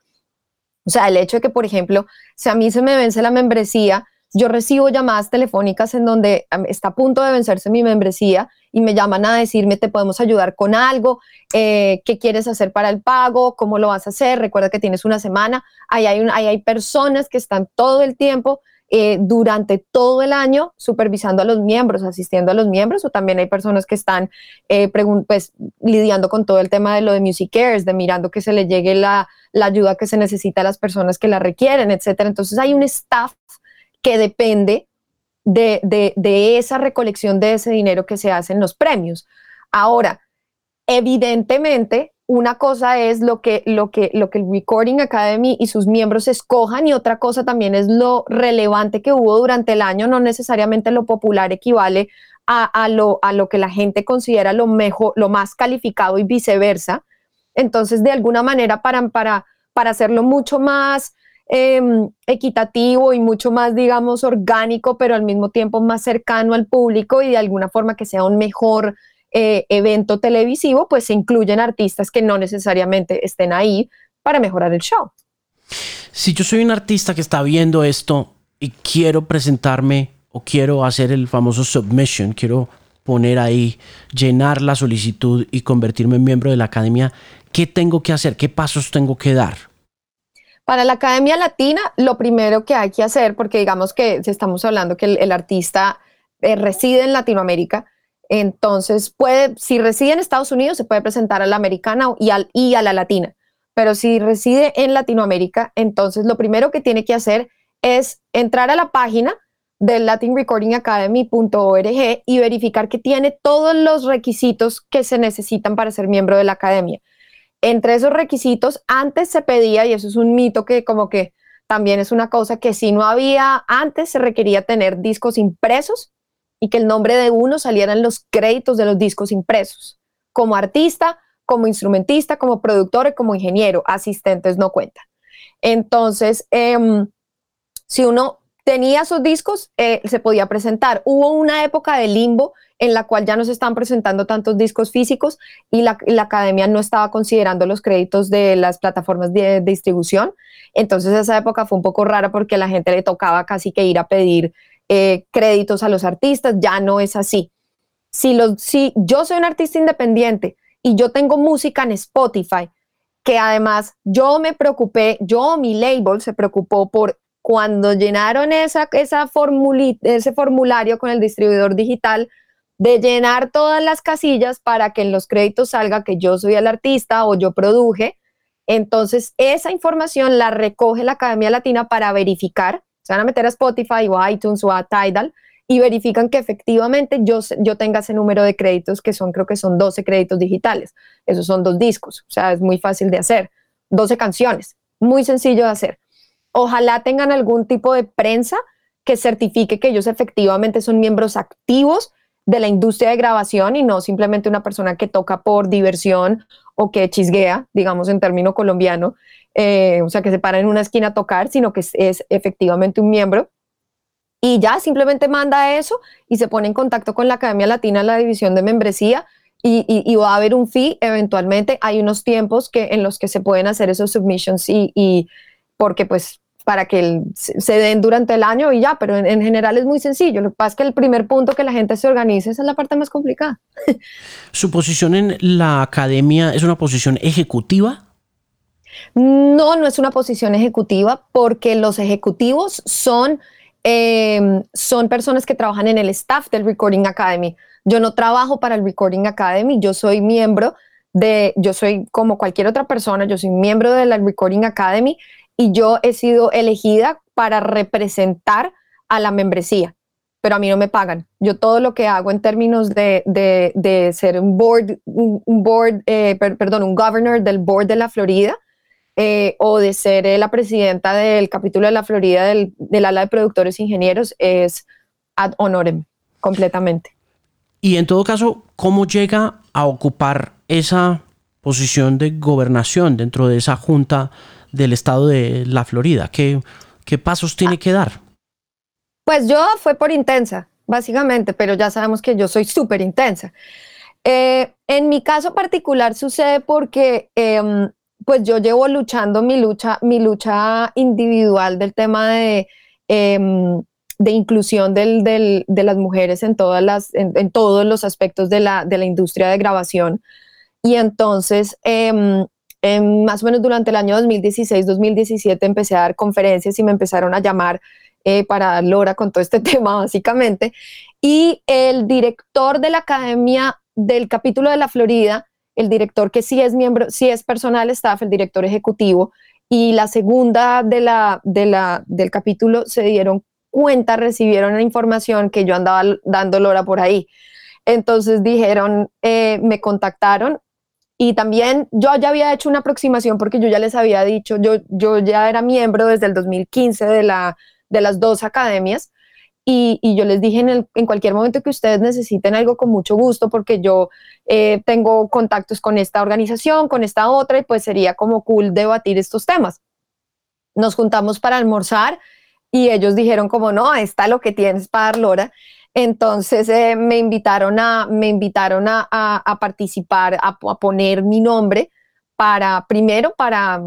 O sea, el hecho de que, por ejemplo, si a mí se me vence la membresía, yo recibo llamadas telefónicas en donde está a punto de vencerse mi membresía y me llaman a decirme, te podemos ayudar con algo, eh, qué quieres hacer para el pago, cómo lo vas a hacer, recuerda que tienes una semana. Ahí hay, ahí hay personas que están todo el tiempo eh, durante todo el año supervisando a los miembros, asistiendo a los miembros, o también hay personas que están eh, pues, lidiando con todo el tema de lo de Music Cares, de mirando que se le llegue la, ayuda que se necesita a las personas que la requieren, etcétera. Entonces hay un staff que depende de, de esa recolección de ese dinero que se hace en los premios. Ahora, evidentemente, una cosa es lo que, lo, que, lo que el Recording Academy y sus miembros escojan y otra cosa también es lo relevante que hubo durante el año, no necesariamente lo popular equivale a, lo, a lo que la gente considera lo, mejor, lo más calificado y viceversa. Entonces, de alguna manera, para, para, para hacerlo mucho más em, equitativo y mucho más, digamos, orgánico, pero al mismo tiempo más cercano al público y de alguna forma que sea un mejor eh, evento televisivo, pues se incluyen artistas que no necesariamente estén ahí para mejorar el show. Si yo soy un artista que está viendo esto y quiero presentarme o quiero hacer el famoso submission, quiero poner ahí, llenar la solicitud y convertirme en miembro de la academia, ¿qué tengo que hacer? ¿Qué pasos tengo que dar? Para la Academia Latina, lo primero que hay que hacer, porque digamos que estamos hablando que el, artista eh, reside en Latinoamérica, entonces, puede, si reside en Estados Unidos, se puede presentar a la americana y, a la latina. Pero si reside en Latinoamérica, entonces lo primero que tiene que hacer es entrar a la página del latinrecordingacademy.org y verificar que tiene todos los requisitos que se necesitan para ser miembro de la academia. Entre esos requisitos, antes se pedía, y eso es un mito que como que también es una cosa que si no había, antes se requería tener discos impresos y que el nombre de uno saliera en los créditos de los discos impresos. Como artista, como instrumentista, como productor y como ingeniero, asistentes no cuentan. Entonces, em, si uno tenía esos discos, eh, se podía presentar. Hubo una época de limbo en la cual ya no se estaban presentando tantos discos físicos y la, academia no estaba considerando los créditos de las plataformas de, distribución. Entonces esa época fue un poco rara porque la gente le tocaba casi que ir a pedir eh, créditos a los artistas. Ya no es así. Si, los, si yo soy un artista independiente y yo tengo música en Spotify, que además yo me preocupé, yo, mi label se preocupó por cuando llenaron esa, esa ese formulario con el distribuidor digital, de llenar todas las casillas para que en los créditos salga que yo soy el artista o yo produje. Entonces, esa información la recoge la Academia Latina para verificar. Se van a meter a Spotify o a iTunes o a Tidal y verifican que efectivamente yo, yo tenga ese número de créditos, que son, creo que son 12 créditos digitales. Esos son dos discos, o sea, es muy fácil de hacer. 12 canciones, muy sencillo de hacer. Ojalá tengan algún tipo de prensa que certifique que ellos efectivamente son miembros activos de la industria de grabación y no simplemente una persona que toca por diversión o que chisguea, digamos en término colombiano, eh, o sea, que se para en una esquina a tocar, sino que es, efectivamente un miembro. Y ya simplemente manda eso y se pone en contacto con la Academia Latina, la división de membresía, y, va a haber un fee eventualmente. Hay unos tiempos que, en los que se pueden hacer esos submissions y, y porque pues para que se den durante el año y ya, pero en, general es muy sencillo. Lo que pasa es que el primer punto que la gente se organice esa es la parte más complicada. ¿Su posición en la academia es una posición ejecutiva? No, no es una posición ejecutiva porque los ejecutivos son, em, son personas que trabajan en el staff del Recording Academy. Yo no trabajo para el Recording Academy, yo soy miembro de, yo soy como cualquier otra persona, yo soy miembro de la Recording Academy y yo he sido elegida para representar a la membresía, pero a mí no me pagan. Yo todo lo que hago en términos de, de, ser un board, un, board eh, perdón, un governor del board de la Florida eh, o de ser la presidenta del capítulo de la Florida del, del ala de productores e ingenieros es ad honorem completamente. Y en todo caso, ¿cómo llega a ocupar esa posición de gobernación dentro de esa junta del estado de la Florida? ¿Qué, qué pasos tiene que dar? Pues yo fue por intensa, básicamente, pero ya sabemos que yo soy súper intensa. Eh, en mi caso particular sucede porque em, pues yo llevo luchando mi lucha, mi lucha individual del tema de, em, de inclusión del, de las mujeres en, todas las, en, todos los aspectos de la, de la, industria de grabación. Y entonces em, más o menos durante el año 2016-2017 empecé a dar conferencias y me empezaron a llamar eh, para dar lora con todo este tema, básicamente. Y el director de la Academia del capítulo de la Florida, el director que sí es miembro, sí es personal staff, el director ejecutivo, y la segunda de la, de la, del capítulo se dieron cuenta, recibieron la información que yo andaba dando lora por ahí. Entonces dijeron, eh, me contactaron y también yo ya había hecho una aproximación porque yo ya les había dicho, yo, yo ya era miembro desde el 2015 de, la, de las dos academias y, y yo les dije en, el, en, cualquier momento que ustedes necesiten algo con mucho gusto porque yo eh, tengo contactos con esta organización, con esta otra y pues sería como cool debatir estos temas. Nos juntamos para almorzar y ellos dijeron como no, está lo que tienes para dar Lora entonces eh, me invitaron a, me invitaron a, participar, a, poner mi nombre para, primero para,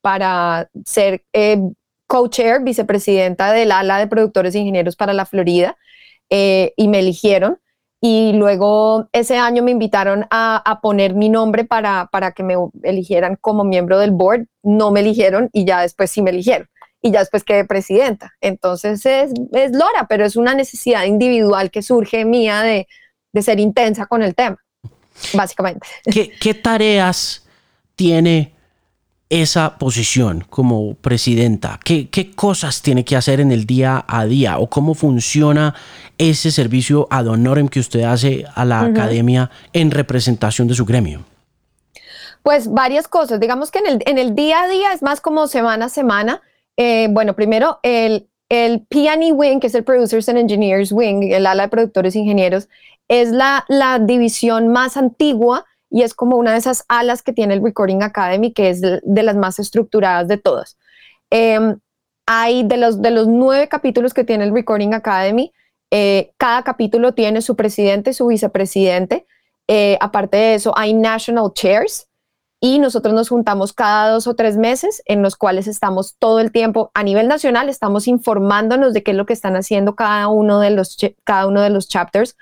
para ser eh, co-chair, vicepresidenta del ala de productores e ingenieros para la Florida, eh, y me eligieron. Y luego ese año me invitaron a, a, poner mi nombre para, para que me eligieran como miembro del board. No me eligieron y ya después sí me eligieron y ya después quedé presidenta. Entonces es, es Lora, pero es una necesidad individual que surge mía de, de ser intensa con el tema, básicamente. ¿Qué, ¿Qué, tareas tiene esa posición como presidenta? ¿Qué, ¿Qué cosas tiene que hacer en el día a día? ¿O cómo funciona ese servicio ad honorem que usted hace a la academia en representación de su gremio? Pues varias cosas. Digamos que en el, en el día a día es más como semana a semana eh, bueno, primero, el, el P&E Wing, que es el Producers and Engineers Wing, el ala de productores e ingenieros, es la, la división más antigua y es como una de esas alas que tiene el Recording Academy, que es de, las más estructuradas de todas. Em, hay de los, de los nueve capítulos que tiene el Recording Academy, eh, cada capítulo tiene su presidente, su vicepresidente. Eh, aparte de eso, hay national chairs y nosotros nos juntamos cada dos o tres meses en los cuales estamos todo el tiempo a nivel nacional, estamos informándonos de qué es lo que están haciendo cada uno de los, cada uno de los chapters.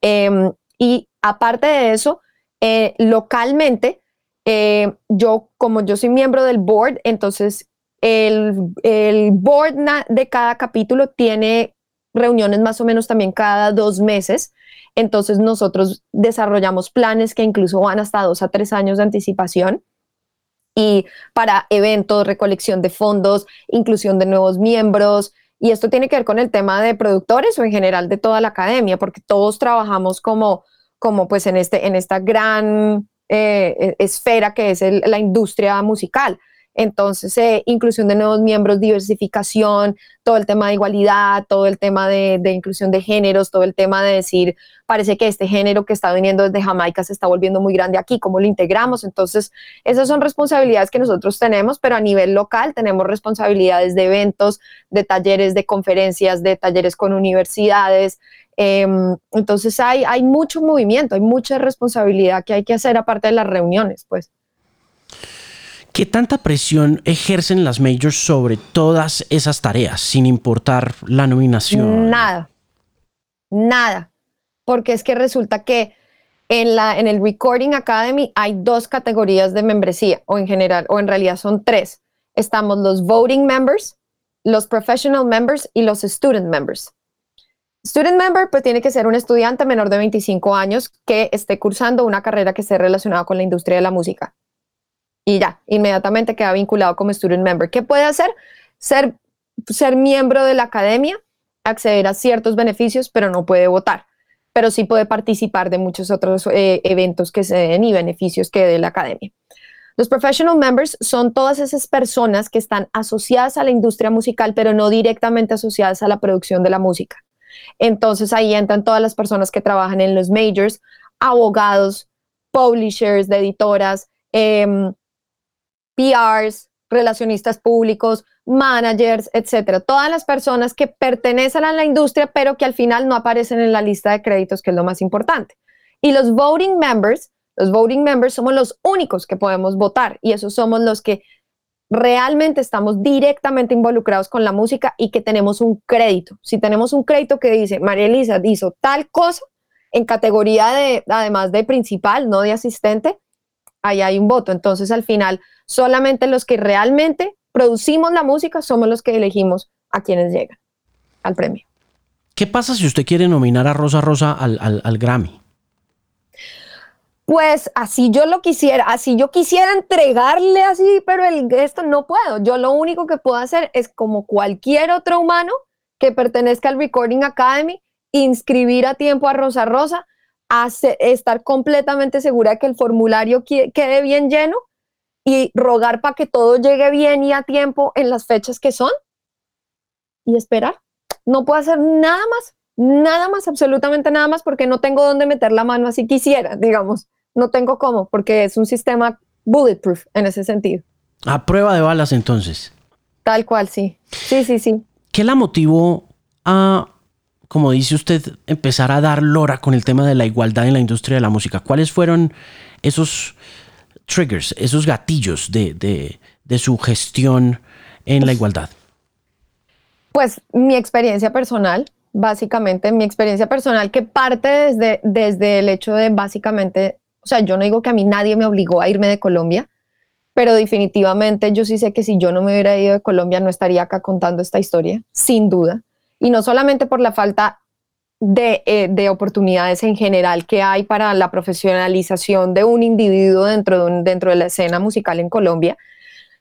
Em, y aparte de eso, eh, localmente, eh, yo como yo soy miembro del board, entonces el, el board de cada capítulo tiene reuniones más o menos también cada dos meses. Entonces nosotros desarrollamos planes que incluso van hasta dos a tres años de anticipación y para eventos, recolección de fondos, inclusión de nuevos miembros. Y esto tiene que ver con el tema de productores o en general de toda la academia, porque todos trabajamos como como pues en, este, en esta gran eh, e, esfera que es la industria musical. Entonces, eh, inclusión de nuevos miembros, diversificación, todo el tema de igualdad, todo el tema de, inclusión de géneros, todo el tema de decir, parece que este género que está viniendo desde Jamaica se está volviendo muy grande aquí, ¿cómo lo integramos? Entonces, esas son responsabilidades que nosotros tenemos, pero a nivel local tenemos responsabilidades de eventos, de talleres, de conferencias, de talleres con universidades, Em, entonces hay, hay mucho movimiento, hay mucha responsabilidad que hay que hacer aparte de las reuniones, pues. ¿Qué tanta presión ejercen las majors sobre todas esas tareas, sin importar la nominación? Nada, nada, porque es que resulta que en, la, en el Recording Academy hay dos categorías de membresía, o en general, o en realidad son tres. Estamos los voting members, los professional members y los student members. Student member, pues tiene que ser un estudiante menor de 25 años que esté cursando una carrera que esté relacionada con la industria de la música. Y ya, inmediatamente queda vinculado como student member. ¿Qué puede hacer? Ser, ser miembro de la academia, acceder a ciertos beneficios, pero no puede votar. Pero sí puede participar de muchos otros eh, eventos que se den y beneficios que dé la academia. Los professional members son todas esas personas que están asociadas a la industria musical, pero no directamente asociadas a la producción de la música. Entonces ahí entran todas las personas que trabajan en los majors, abogados, publishers de editoras, em, PRs, relacionistas públicos, managers, etcétera. Todas las personas que pertenecen a la industria, pero que al final no aparecen en la lista de créditos, que es lo más importante. Y los voting members, los voting members somos los únicos que podemos votar y esos somos los que realmente estamos directamente involucrados con la música y que tenemos un crédito. Si tenemos un crédito que dice, María Elisa hizo tal cosa en categoría de, además de principal, no de asistente, ahí hay un voto. Entonces, al final, solamente los que realmente producimos la música somos los que elegimos a quienes llegan al premio. ¿Qué pasa si usted quiere nominar a Rosa Rosa al, al Grammy? Pues así yo lo quisiera, así yo quisiera entregarle así, pero el, esto no puedo. Yo lo único que puedo hacer es como cualquier otro humano que pertenezca al Recording Academy, inscribir a tiempo a Rosa Rosa, estar completamente segura de que el formulario quede bien lleno y rogar para que todo llegue bien y a tiempo en las fechas que son y esperar. No puedo hacer nada más, nada más, absolutamente nada más, porque no tengo dónde meter la mano así quisiera, digamos no tengo cómo, porque es un sistema bulletproof en ese sentido. A prueba de balas entonces. Tal cual, sí. Sí, sí, sí. ¿Qué la motivó a, como dice usted, empezar a dar lora con el tema de la igualdad en la industria de la música? ¿Cuáles fueron esos triggers, esos gatillos de, su gestión en la igualdad? Pues mi experiencia personal, básicamente, mi experiencia personal que parte desde, desde el hecho de básicamente o sea, yo no digo que a mí nadie me obligó a irme de Colombia, pero definitivamente yo sí sé que si yo no me hubiera ido de Colombia no estaría acá contando esta historia, sin duda. Y no solamente por la falta de, eh, oportunidades en general que hay para la profesionalización de un individuo dentro de, dentro de la escena musical en Colombia,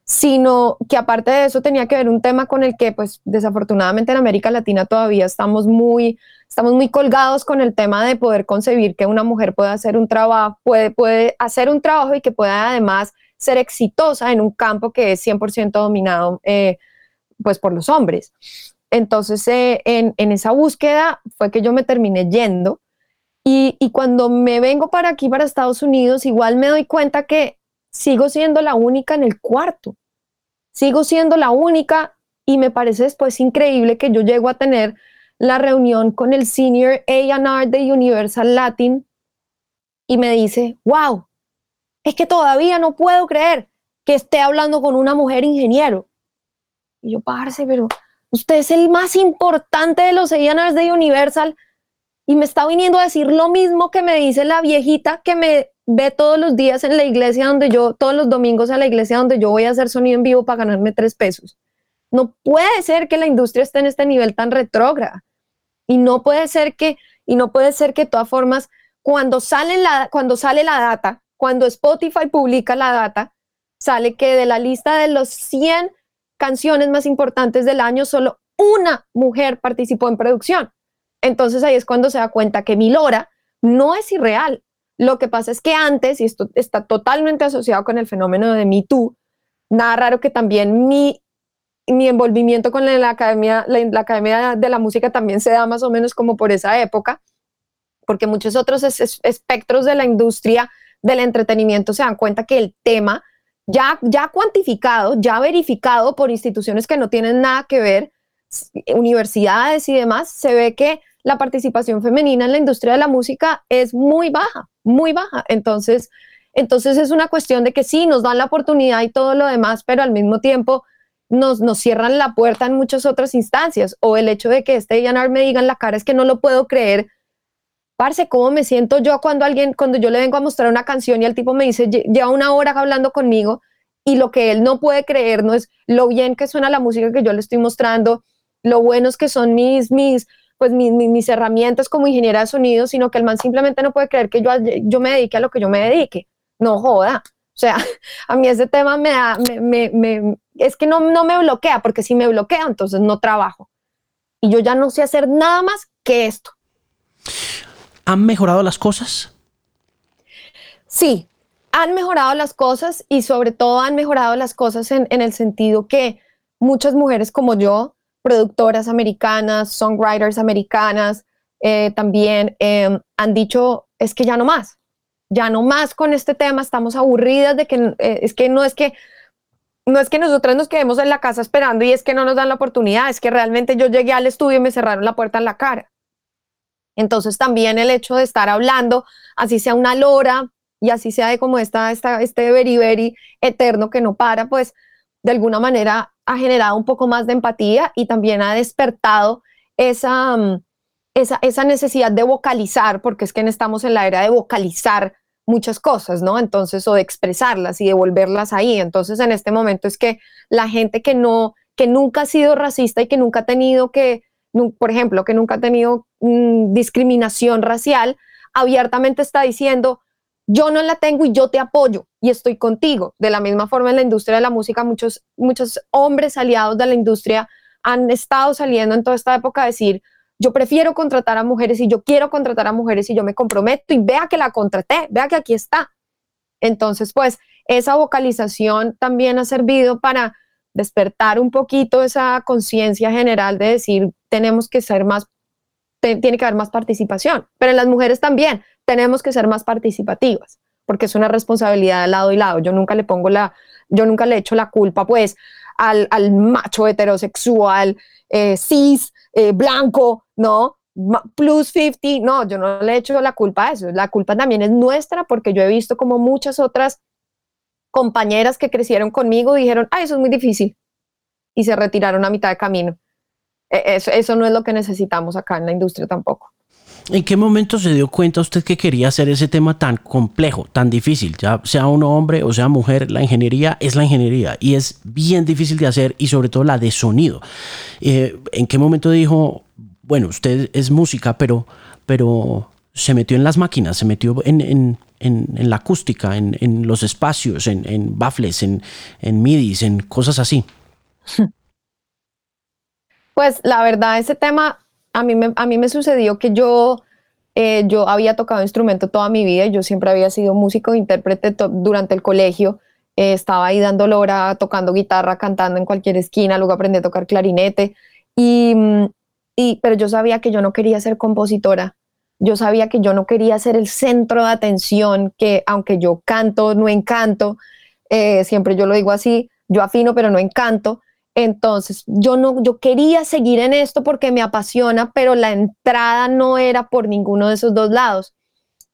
sino que aparte de eso tenía que ver un tema con el que pues desafortunadamente en América Latina todavía estamos muy estamos muy colgados con el tema de poder concebir que una mujer puede hacer un trabajo, puede, puede hacer un trabajo y que pueda además ser exitosa en un campo que es 100% dominado eh, pues por los hombres. Entonces, eh, en, esa búsqueda fue que yo me terminé yendo. Y, cuando me vengo para aquí, para Estados Unidos, igual me doy cuenta que sigo siendo la única en el cuarto. Sigo siendo la única y me parece después increíble que yo llego a tener la reunión con el senior A&R de Universal Latin y me dice, wow, es que todavía no puedo creer que esté hablando con una mujer ingeniero. Y yo, parce, pero usted es el más importante de los A&Rs de Universal y me está viniendo a decir lo mismo que me dice la viejita que me ve todos los días en la iglesia donde yo, todos los domingos a la iglesia donde yo voy a hacer sonido en vivo para ganarme tres pesos. No puede ser que la industria esté en este nivel tan retrógrada. Y no puede ser que, y no puede ser que de todas formas, cuando sale la, cuando sale la data, cuando Spotify publica la data, sale que de la lista de los 100 canciones más importantes del año, solo una mujer participó en producción. Entonces ahí es cuando se da cuenta que Milora no es irreal. Lo que pasa es que antes, y esto está totalmente asociado con el fenómeno de Me Too, nada raro que también mi mi envolvimiento con la, academia, la, academia de la música también se da más o menos como por esa época, porque muchos otros espectros de la industria del entretenimiento se dan cuenta que el tema ya, ya cuantificado, ya verificado por instituciones que no tienen nada que ver, universidades y demás, se ve que la participación femenina en la industria de la música es muy baja, muy baja. Entonces, entonces es una cuestión de que sí, nos dan la oportunidad y todo lo demás, pero al mismo tiempo nos, nos cierran la puerta en muchas otras instancias. O el hecho de que este Yanar me diga en la cara es que no lo puedo creer. Parce, ¿cómo me siento yo cuando alguien, cuando yo le vengo a mostrar una canción y el tipo me dice, lleva una hora hablando conmigo y lo que él no puede creer no es lo bien que suena la música que yo le estoy mostrando, lo buenos que son mis, mis, pues mis, mis, herramientas como ingeniera de sonido, sino que el man simplemente no puede creer que yo, yo me dedique a lo que yo me dedique. No joda. O sea, a mí ese tema me da, me, me, es que no, no me bloquea, porque si me bloquea, entonces no trabajo. Y yo ya no sé hacer nada más que esto. ¿Han mejorado las cosas? Sí, han mejorado las cosas y sobre todo han mejorado las cosas en, el sentido que muchas mujeres como yo, productoras americanas, songwriters americanas, eh, también eh, han dicho, es que ya no más, ya no más con este tema, estamos aburridas de que eh, es que no es que no es que nosotras nos quedemos en la casa esperando y es que no nos dan la oportunidad, es que realmente yo llegué al estudio y me cerraron la puerta en la cara. Entonces también el hecho de estar hablando, así sea una lora y así sea de como esta, esta, este beriberi eterno que no para, pues de alguna manera ha generado un poco más de empatía y también ha despertado esa, mm, esa, esa necesidad de vocalizar, porque es que estamos en la era de vocalizar muchas cosas, ¿no? Entonces, o de expresarlas y devolverlas ahí. Entonces, en este momento es que la gente que no, que nunca ha sido racista y que nunca ha tenido que, por ejemplo, que nunca ha tenido mm, discriminación racial, abiertamente está diciendo, yo no la tengo y yo te apoyo y estoy contigo. De la misma forma en la industria de la música, muchos, muchos hombres aliados de la industria han estado saliendo en toda esta época a decir, yo prefiero contratar a mujeres y yo quiero contratar a mujeres y yo me comprometo y vea que la contraté, vea que aquí está. Entonces, pues esa vocalización también ha servido para despertar un poquito esa conciencia general de decir, tenemos que ser más, tiene que haber más participación, pero en las mujeres también tenemos que ser más participativas, porque es una responsabilidad de lado y lado. Yo nunca le pongo la, yo nunca le echo la culpa, pues, al, al macho heterosexual, eh, cis, eh, blanco, ¿no? Plus 50, no, yo no le he hecho la culpa a eso, la culpa también es nuestra porque yo he visto como muchas otras compañeras que crecieron conmigo dijeron, ay, eso es muy difícil y se retiraron a mitad de camino. E, eso, eso no es lo que necesitamos acá en la industria tampoco. ¿En qué momento se dio cuenta usted que quería hacer ese tema tan complejo, tan difícil? Ya sea uno hombre o sea mujer, la ingeniería es la ingeniería y es bien difícil de hacer y sobre todo la de sonido. Eh, ¿En qué momento dijo, bueno, usted es música, pero, pero se metió en las máquinas, se metió en, la acústica, en, los espacios, en, baffles, en, en midis, en cosas así? Pues la verdad, ese tema a mí me, a mí me sucedió que yo, eh, yo había tocado instrumento toda mi vida, yo siempre había sido músico, intérprete durante el colegio, eh, estaba ahí dando lora, tocando guitarra, cantando en cualquier esquina, luego aprendí a tocar clarinete Y, mm, y, pero yo sabía que yo no quería ser compositora. Yo sabía que yo no quería ser el centro de atención, que aunque yo canto, no encanto, eh, siempre yo lo digo así, yo afino, pero no encanto. Entonces, yo no, yo quería seguir en esto porque me apasiona, pero la entrada no era por ninguno de esos dos lados.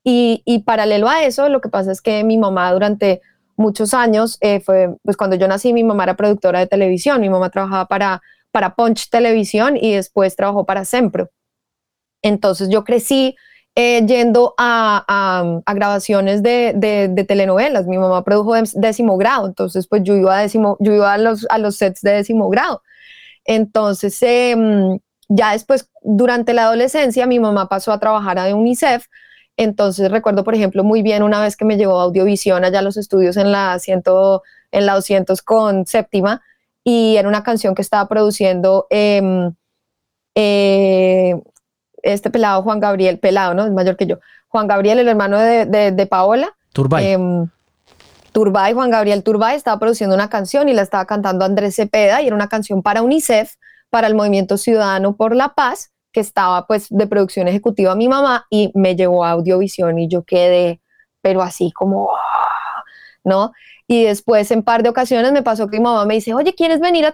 Y, y paralelo a eso, lo que pasa es que mi mamá durante muchos años, eh, fue, pues cuando yo nací, mi mamá era productora de televisión, mi mamá trabajaba para, para Punch Televisión y después trabajó para Sempro. Entonces yo crecí eh, yendo a, grabaciones de, telenovelas. Mi mamá produjo décimo grado, entonces pues yo iba a, décimo, yo iba a, los, a los sets de décimo grado. Entonces, em, ya después, durante la adolescencia, mi mamá pasó a trabajar a UNICEF. Entonces recuerdo, por ejemplo, muy bien una vez que me llevó a Audiovisión allá a los estudios en la, ciento, en la 200 con séptima y era una canción que estaba produciendo em, eh, este pelado Juan Gabriel, pelado, ¿no? Es mayor que yo. Juan Gabriel, el hermano de, de, Paola. Turbay. Eh, Turbay, Juan Gabriel Turbay, estaba produciendo una canción y la estaba cantando Andrés Cepeda y era una canción para UNICEF, para el Movimiento Ciudadano por la Paz, que estaba pues de producción ejecutiva mi mamá y me llevó a Audiovisión y yo quedé, pero así como, ¿no? Y después en par de ocasiones me pasó que mi mamá me dice, oye, ¿quieres venir a,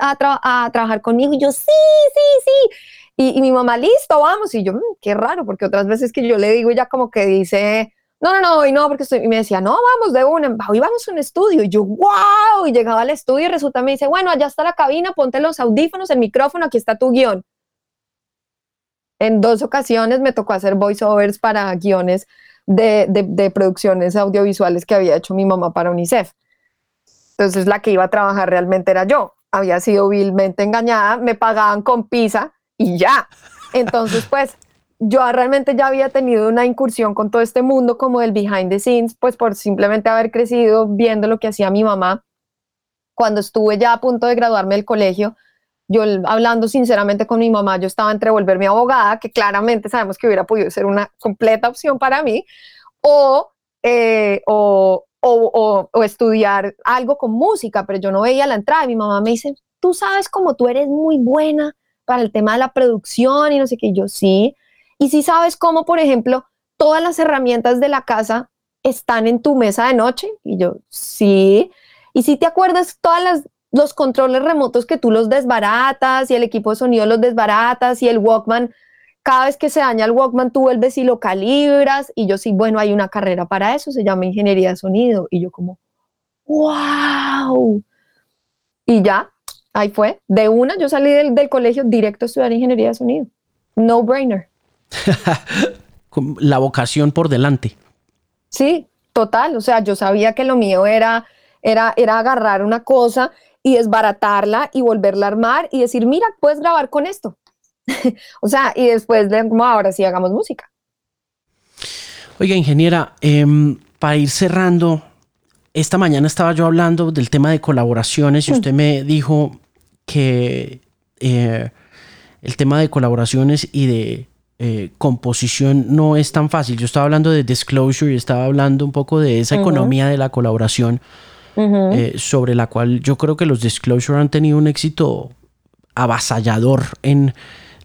a trabajar conmigo? Y yo, sí, sí, sí. Y, mi mamá, listo, vamos. Y yo, mm, qué raro, porque otras veces que yo le digo, ella como que dice, no, no, no, hoy no, porque estoy, y me decía, no, vamos de una, hoy vamos a un estudio. Y yo, wow, y llegaba al estudio y resulta, me dice, bueno, allá está la cabina, ponte los audífonos, el micrófono, aquí está tu guion. En dos ocasiones me tocó hacer voiceovers para guiones de, de, de producciones audiovisuales que había hecho mi mamá para UNICEF. Entonces la que iba a trabajar realmente era yo. Había sido vilmente engañada, me pagaban con pizza y ya. Entonces, pues yo realmente ya había tenido una incursión con todo este mundo como el behind the scenes, pues por simplemente haber crecido viendo lo que hacía mi mamá. Cuando estuve ya a punto de graduarme del colegio, yo hablando sinceramente con mi mamá, yo estaba entre volverme abogada, que claramente sabemos que hubiera podido ser una completa opción para mí, o, eh, o, o, o, estudiar algo con música, pero yo no veía la entrada. Y mi mamá me dice, tú sabes como tú eres muy buena para el tema de la producción y no sé qué, yo sí. Y si sabes cómo, por ejemplo, todas las herramientas de la casa están en tu mesa de noche, y yo sí. Y si te acuerdas todas los controles remotos que tú los desbaratas y el equipo de sonido los desbaratas y el Walkman, cada vez que se daña el Walkman tú vuelves y lo calibras y yo sí, bueno, hay una carrera para eso, se llama ingeniería de sonido y yo como, wow. Y ya, Ahí fue. De una, yo salí del, colegio directo a estudiar ingeniería de sonido. No brainer. La vocación por delante. Sí, total. O sea, yo sabía que lo mío era, era, era agarrar una cosa y desbaratarla y volverla a armar y decir, mira, puedes grabar con esto. o sea, y después de como ahora sí hagamos música. Oiga, ingeniera, em, para ir cerrando, esta mañana estaba yo hablando del tema de colaboraciones y mm. usted me dijo que eh, el tema de colaboraciones y de eh, composición no es tan fácil. Yo estaba hablando de disclosure y estaba hablando un poco de esa economía de la colaboración eh, sobre la cual yo creo que los disclosure han tenido un éxito avasallador en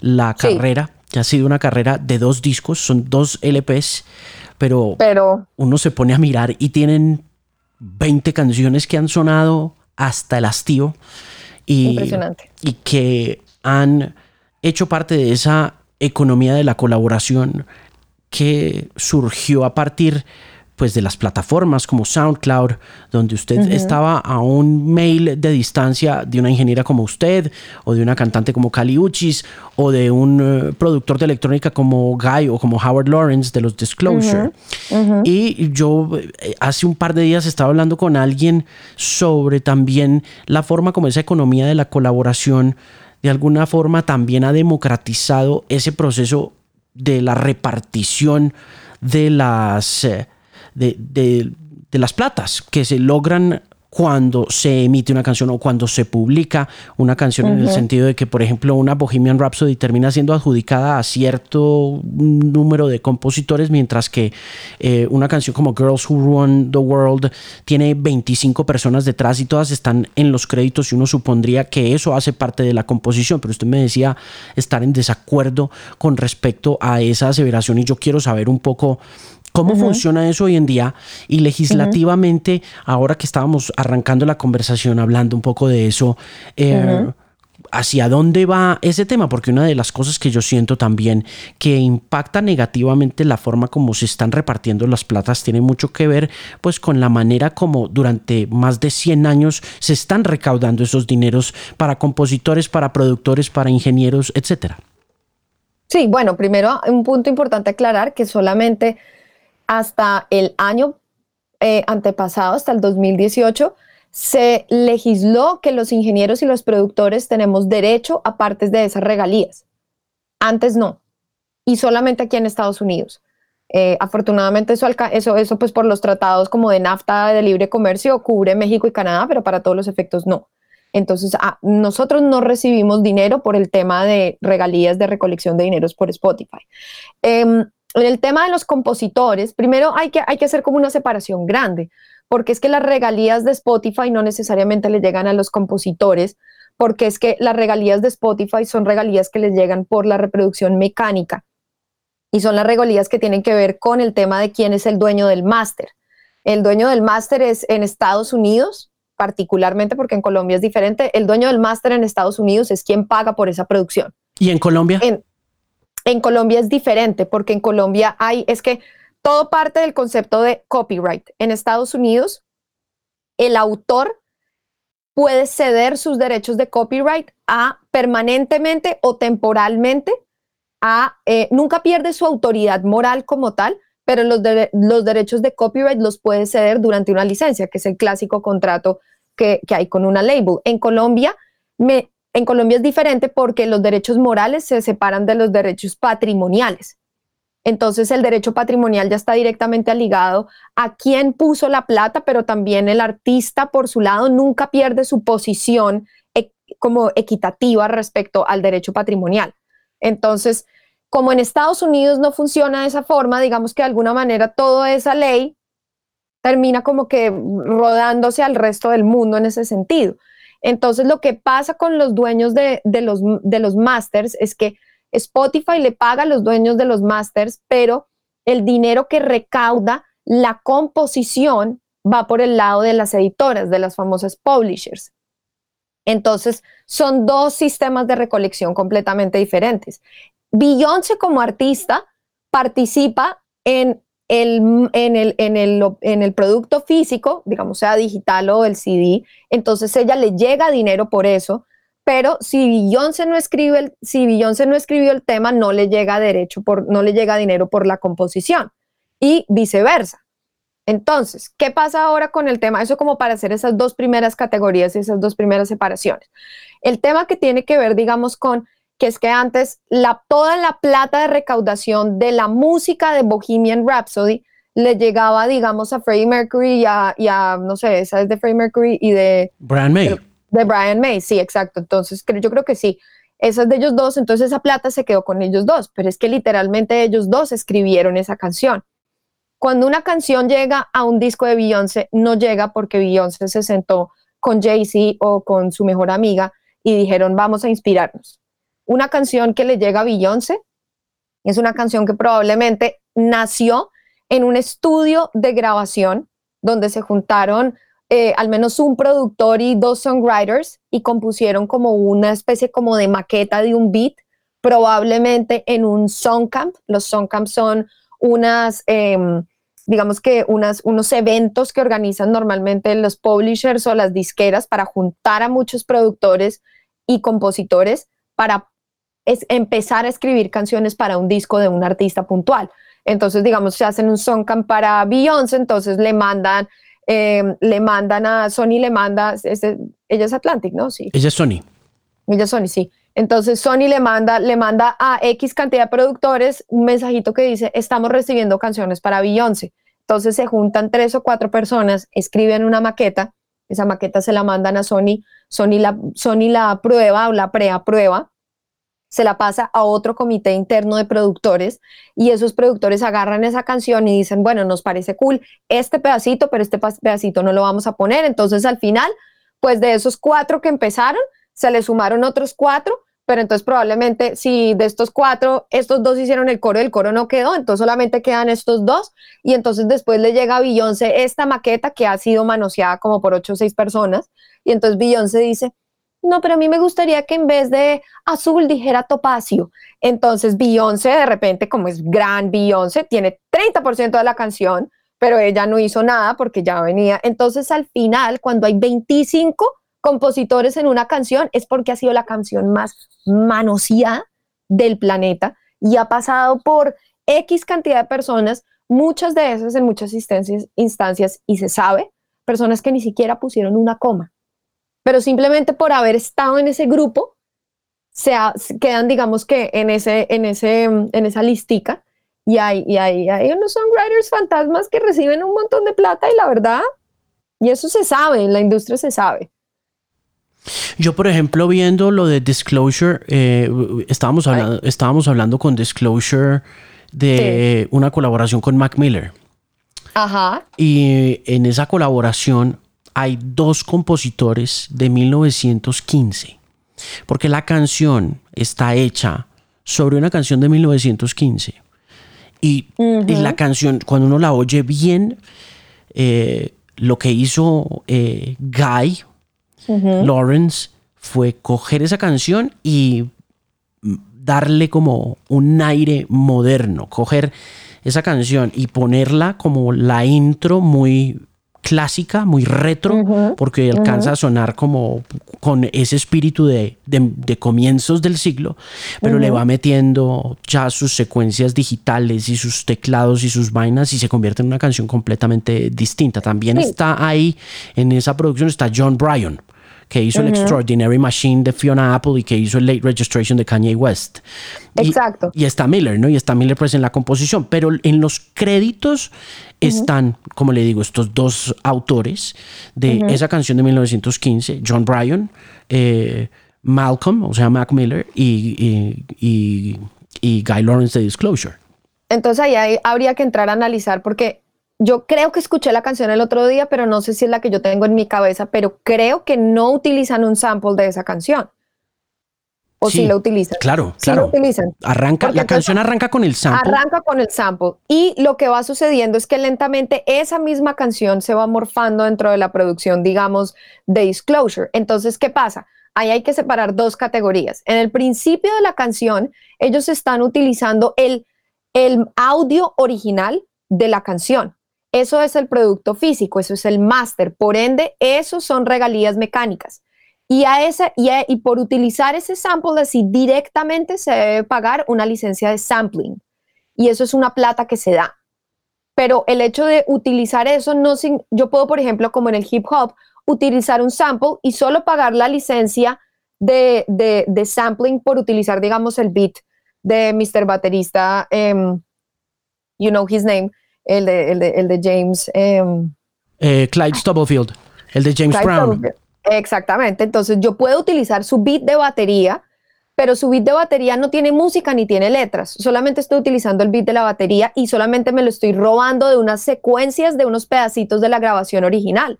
la carrera, que ha sido una carrera de dos discos, son dos LPs, pero, pero uno se pone a mirar y tienen 20 canciones que han sonado hasta el hastío y, y que han hecho parte de esa economía de la colaboración que surgió a partir pues de las plataformas como SoundCloud, donde usted estaba a un mail de distancia de una ingeniera como usted, o de una cantante como Kali Uchis, o de un eh, productor de electrónica como Guy o como Howard Lawrence de los Disclosure. Y yo eh, hace un par de días estaba hablando con alguien sobre también la forma como esa economía de la colaboración de alguna forma también ha democratizado ese proceso de la repartición de las... Eh, de, las platas que se logran cuando se emite una canción o cuando se publica una canción en el sentido de que, por ejemplo, una Bohemian Rhapsody termina siendo adjudicada a cierto número de compositores, mientras que eh, una canción como Girls Who Run the World tiene 25 personas detrás y todas están en los créditos y uno supondría que eso hace parte de la composición, pero usted me decía estar en desacuerdo con respecto a esa aseveración y yo quiero saber un poco ¿Cómo funciona eso hoy en día? Y legislativamente, ahora que estábamos arrancando la conversación hablando un poco de eso, eh, ¿hacia dónde va ese tema? Porque una de las cosas que yo siento también que impacta negativamente la forma como se están repartiendo las platas tiene mucho que ver pues con la manera como durante más de 100 años se están recaudando esos dineros para compositores, para productores, para ingenieros, etcétera. Sí, bueno, primero un punto importante aclarar que solamente hasta el año eh, antepasado, hasta el 2018, se legisló que los ingenieros y los productores tenemos derecho a partes de esas regalías. Antes no, y solamente aquí en Estados Unidos. Eh, afortunadamente eso, eso, eso pues por los tratados como de NAFTA de libre comercio cubre México y Canadá, pero para todos los efectos no. Entonces, ah, nosotros no recibimos dinero por el tema de regalías de recolección de dineros por Spotify. Em, en el tema de los compositores, primero hay que, hay que hacer como una separación grande, porque es que las regalías de Spotify no necesariamente le llegan a los compositores, porque es que las regalías de Spotify son regalías que les llegan por la reproducción mecánica y son las regalías que tienen que ver con el tema de quién es el dueño del máster. El dueño del máster es en Estados Unidos, particularmente porque en Colombia es diferente. El dueño del máster en Estados Unidos es quien paga por esa producción. ¿Y en Colombia? En Colombia es diferente porque en Colombia hay, es que todo parte del concepto de copyright. En Estados Unidos, el autor puede ceder sus derechos de copyright a permanentemente o temporalmente a, eh, nunca pierde su autoridad moral como tal, pero los, los derechos de copyright los puede ceder durante una licencia, que es el clásico contrato que, que hay con una label. En Colombia, me, en Colombia es diferente porque los derechos morales se separan de los derechos patrimoniales. Entonces el derecho patrimonial ya está directamente ligado a quién puso la plata, pero también el artista por su lado nunca pierde su posición e, como equitativa respecto al derecho patrimonial. Entonces, como en Estados Unidos no funciona de esa forma, digamos que de alguna manera toda esa ley termina como que rodándose al resto del mundo en ese sentido. Entonces, lo que pasa con los dueños de, los, de los masters es que Spotify le paga a los dueños de los masters, pero el dinero que recauda la composición va por el lado de las editoras, de las famosas publishers. Entonces, son dos sistemas de recolección completamente diferentes. Beyoncé como artista participa en el, en, el, en, el, en el producto físico, digamos sea digital o el CD, entonces ella le llega dinero por eso, pero si Beyoncé no el, si Beyoncé no escribió el tema, no le llega derecho por, no le llega dinero por la composición y viceversa. Entonces, ¿qué pasa ahora con el tema? Eso como para hacer esas dos primeras categorías y esas dos primeras separaciones. El tema que tiene que ver, digamos, con que es que antes la, toda la plata de recaudación de la música de Bohemian Rhapsody le llegaba, digamos, a Freddie Mercury y a, no sé, esa es de Freddie Mercury y de... Brian May. De, Brian May, sí, exacto. Entonces, yo creo que sí. Esa es de ellos dos, entonces esa plata se quedó con ellos dos, pero es que literalmente ellos dos escribieron esa canción. Cuando una canción llega a un disco de Beyoncé, no llega porque Beyoncé se sentó con Jay-Z o con su mejor amiga y dijeron, vamos a inspirarnos una canción que le llega a Beyoncé. Es una canción que probablemente nació en un estudio de grabación donde se juntaron eh, al menos un productor y dos songwriters y compusieron como una especie como de maqueta de un beat, probablemente en un songcamp. Los songcamps son unas, em, digamos que unas, unos eventos que organizan normalmente los publishers o las disqueras para juntar a muchos productores y compositores para es empezar a escribir canciones para un disco de un artista puntual. Entonces, digamos, se hacen un songcamp para Beyoncé, entonces le mandan, em, le mandan a Sony, le manda, ella es Atlantic, ¿no? Sí. Ella es Sony. Ella es Sony, sí. Entonces Sony le manda, le manda a X cantidad de productores un mensajito que dice, estamos recibiendo canciones para Beyoncé. Entonces se juntan tres o cuatro personas, escriben una maqueta esa maqueta se la mandan a Sony, Sony la, Sony la prueba o la preaprueba, se la pasa a otro comité interno de productores y esos productores agarran esa canción y dicen, bueno, nos parece cool este pedacito, pero este pedacito no lo vamos a poner. Entonces al final, pues de esos cuatro que empezaron, se le sumaron otros cuatro pero entonces probablemente si de estos cuatro, estos dos hicieron el coro el coro no quedó, entonces solamente quedan estos dos y entonces después le llega a Beyoncé esta maqueta que ha sido manoseada como por ocho o seis personas y entonces Beyoncé dice, no, pero a mí me gustaría que en vez de azul dijera topacio. Entonces Beyoncé de repente, como es gran Beyoncé, tiene 30% de la canción, pero ella no hizo nada porque ya venía. Entonces al final, cuando hay 25 compositores en una canción es porque ha sido la canción más manoseada del planeta y ha pasado por X cantidad de personas, muchas de esas en muchas instancias, instancias y se sabe, personas que ni siquiera pusieron una coma, pero simplemente por haber estado en ese grupo, se, quedan, digamos que en, ese, en, ese, en esa listica y hay, y hay, hay unos songwriters fantasmas que reciben un montón de plata y la verdad, y eso se sabe, en la industria se sabe. Yo, por ejemplo, viendo lo de Disclosure, eh, estábamos, hablando, estábamos hablando con Disclosure de una colaboración con Mac Miller. Ajá. Y en esa colaboración hay dos compositores de 1915. Porque la canción está hecha sobre una canción de 1915. Y, la canción, cuando uno la oye bien, eh, lo que hizo eh, Guy, Lawrence fue coger esa canción y darle como un aire moderno, coger esa canción y ponerla como la intro muy clásica, muy retro, porque alcanza a sonar como con ese espíritu de, comienzos del siglo, pero le va metiendo ya sus secuencias digitales y sus teclados y sus vainas y se convierte en una canción completamente distinta. También está ahí en esa producción, está John Bryan que hizo el Extraordinary Machine de Fiona Apple y que hizo el Late Registration de Kanye West. Exacto. Y está Miller, ¿no? Y está Miller pues en la composición, pero en los créditos están, como le digo, estos dos autores de esa canción de 1915, John Bryan, eh, Malcolm, o sea, Mac Miller, y, y, y Guy Lawrence de Disclosure. Entonces ahí habría que entrar a analizar porque yo creo que escuché la canción el otro día, pero no sé si es la que yo tengo en mi cabeza, pero creo que no utilizan un sample de esa canción. ¿O sí, si lo utilizan? Claro, sí claro. Lo utilizan. Arranca, la canción arranca con el sample. Arranca con el sample. Y lo que va sucediendo es que lentamente esa misma canción se va morfando dentro de la producción, digamos, de Disclosure. Entonces, ¿qué pasa? Ahí hay que separar dos categorías. En el principio de la canción, ellos están utilizando el, el audio original de la canción. Eso es el producto físico, eso es el máster. Por ende, esos son regalías mecánicas. Y, a esa, y, por utilizar ese sample así directamente se debe pagar una licencia de sampling. Y eso es una plata que se da. Pero el hecho de utilizar eso, no yo puedo, por ejemplo, como en el hip hop, utilizar un sample y solo pagar la licencia de, de, sampling por utilizar, digamos, el beat de Mr. Baterista, em, you know his name, el de, el de, el de James. Em, eh, Clyde Stubblefield, el de James Brown. Exactamente, entonces yo puedo utilizar su beat de batería, pero su beat de batería no tiene música ni tiene letras, solamente estoy utilizando el beat de la batería y solamente me lo estoy robando de unas secuencias de unos pedacitos de la grabación original.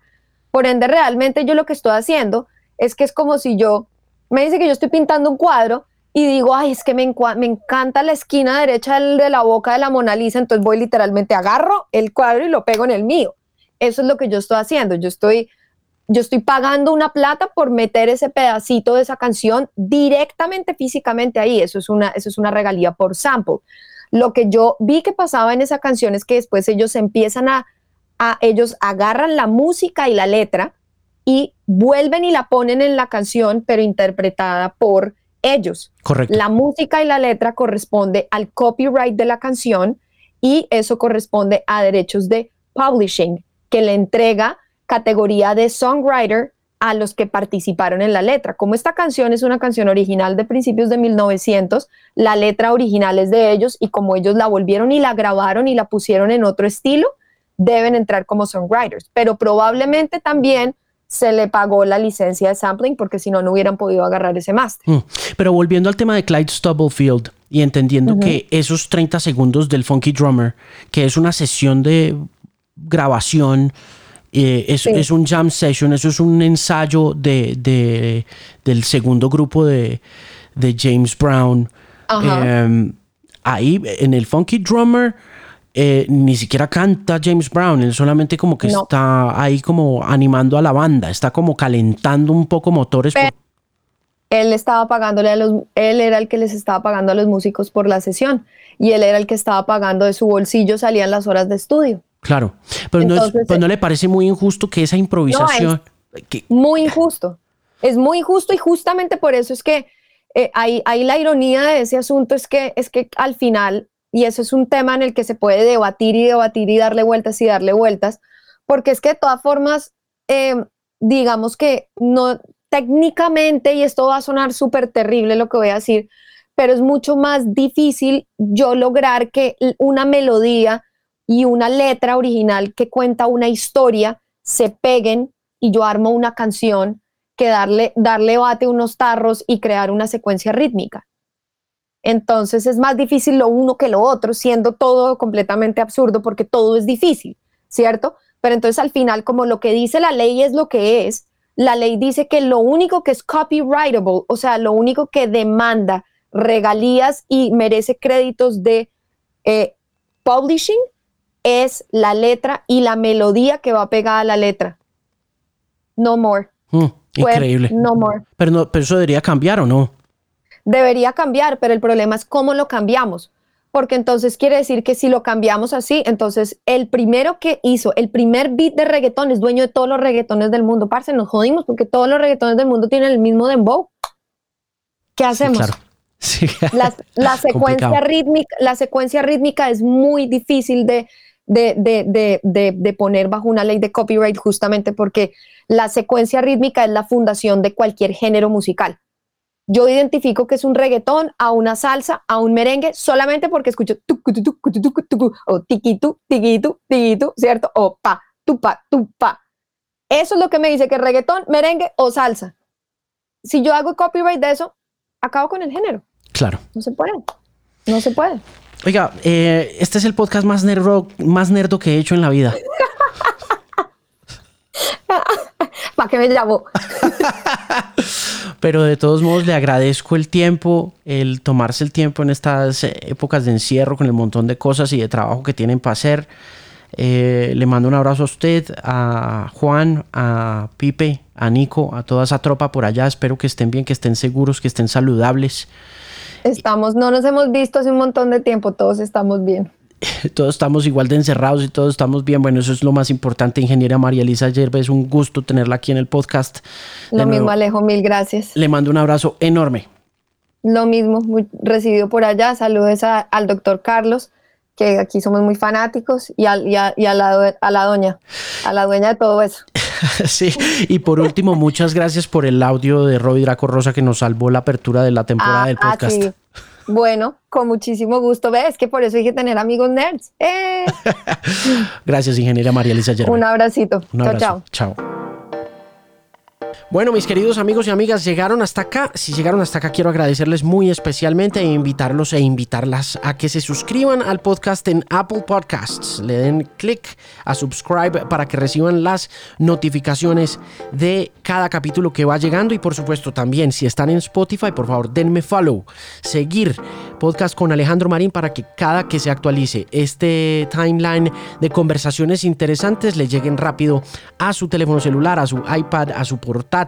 Por ende, realmente yo lo que estoy haciendo es que es como si yo, me dice que yo estoy pintando un cuadro y digo, ay, es que me, me encanta la esquina derecha de la boca de la Mona Lisa, entonces voy literalmente, agarro el cuadro y lo pego en el mío. Eso es lo que yo estoy haciendo. Yo estoy, yo estoy pagando una plata por meter ese pedacito de esa canción directamente físicamente ahí. Eso es una, eso es una regalía por sample. Lo que yo vi que pasaba en esa canción es que después ellos empiezan a, a ellos agarran la música y la letra y vuelven y la ponen en la canción, pero interpretada por ellos. Correcto. La música y la letra corresponde al copyright de la canción y eso corresponde a derechos de publishing, que le entrega categoría de songwriter a los que participaron en la letra. Como esta canción es una canción original de principios de 1900, la letra original es de ellos y como ellos la volvieron y la grabaron y la pusieron en otro estilo, deben entrar como songwriters. Pero probablemente también se le pagó la licencia de sampling porque si no, no hubieran podido agarrar ese máster. Mm. Pero volviendo al tema de Clyde Stubblefield y entendiendo que esos 30 segundos del Funky Drummer, que es una sesión de grabación, eh, es, un jam session, eso es un ensayo de, del segundo grupo de, James Brown. Em, ahí en el Funky Drummer eh, ni siquiera canta James Brown, él solamente como que está ahí como animando a la banda, está como calentando un poco motores. Él estaba pagándole a los, él era el que les estaba pagando a los músicos por la sesión y él era el que estaba pagando de su bolsillo, salían las horas de estudio. Claro, pero, no, no, le parece muy injusto que esa improvisación... Muy injusto, es muy injusto y justamente por eso es que eh, ahí, la ironía de ese asunto es que, es que al final y eso es un tema en el que se puede debatir y debatir y darle vueltas y darle vueltas, porque es que de todas formas, em, digamos que no técnicamente, y esto va a sonar súper terrible lo que voy a decir, pero es mucho más difícil yo lograr que una melodía y una letra original que cuenta una historia se peguen y yo armo una canción que darle, darle bate unos tarros y crear una secuencia rítmica. Entonces es más difícil lo uno que lo otro, siendo todo completamente absurdo porque todo es difícil, ¿cierto? Pero entonces al final, como lo que dice la ley es lo que es, la ley dice que lo único que es copyrightable, o sea, lo único que demanda regalías y merece créditos de eh, publishing es la letra y la melodía que va pegada a la letra. No more. Mm, increíble. no more. Pero, no, pero eso debería cambiar o no? Debería cambiar, pero el problema es cómo lo cambiamos. Porque entonces quiere decir que si lo cambiamos así, entonces el primero que hizo, el primer beat de reggaetón es dueño de todos los reggaetones del mundo. Parce, nos jodimos porque todos los reggaetones del mundo tienen el mismo dembow. ¿Qué hacemos? claro. La, secuencia rítmica, la secuencia rítmica es muy difícil de, de, poner bajo una ley de copyright justamente porque la secuencia rítmica es la fundación de cualquier género musical. Yo identifico que es un reggaetón, a una salsa, a un merengue, solamente porque escucho o tiquitu, tiquitu, tiquitu, ¿cierto? O pa, tu pa, tu pa. Eso es lo que me dice que es reggaetón, merengue o salsa. Si yo hago copyright de eso, acabo con el género. Claro. No se puede. No se puede. Oiga, eh, este es el podcast más nerdo, más nerdo que he hecho en la vida. ¿Para qué me llamó? Pero de todos modos le agradezco el tiempo, el tomarse el tiempo en estas épocas de encierro con el montón de cosas y de trabajo que tienen para hacer. Eh, le mando un abrazo a usted, a Juan, a Pipe, a Nico, a toda esa tropa por allá. Espero que estén bien, que estén seguros, que estén saludables. Estamos, no nos hemos visto hace un montón de tiempo, todos estamos bien. todos estamos igual de encerrados y todos estamos bien. Bueno, eso es lo más importante, ingeniera María Elisa Yerbe. Es un gusto tenerla aquí en el podcast. lo mismo, Alejo, mil gracias. Le mando un abrazo enorme. Lo mismo, recibido por allá. Saludos al doctor Carlos, que aquí somos muy fanáticos, y, a, la, a la doña, a la dueña de todo eso. sí, y por último, muchas gracias por el audio de Roy Draco Rosa que nos salvó la apertura de la temporada ah, del ah, podcast. Bueno, con muchísimo gusto. ¿Ves? Que por eso hay que tener amigos nerds. ¡Eh! Gracias, ingeniera María Elisa Un abracito. Un abrazo. Chao. Chao. Bueno, mis queridos amigos y amigas, llegaron hasta acá. Si llegaron hasta acá, quiero agradecerles muy especialmente e invitarlos e invitarlas a que se suscriban al podcast en Apple Podcasts. Le den clic a subscribe para que reciban las notificaciones de cada capítulo que va llegando. Y por supuesto, también si están en Spotify, por favor, denme follow, seguir podcast con Alejandro Marín para que cada que se actualice este timeline de conversaciones interesantes le lleguen rápido a su teléfono celular, a su iPad, a su portal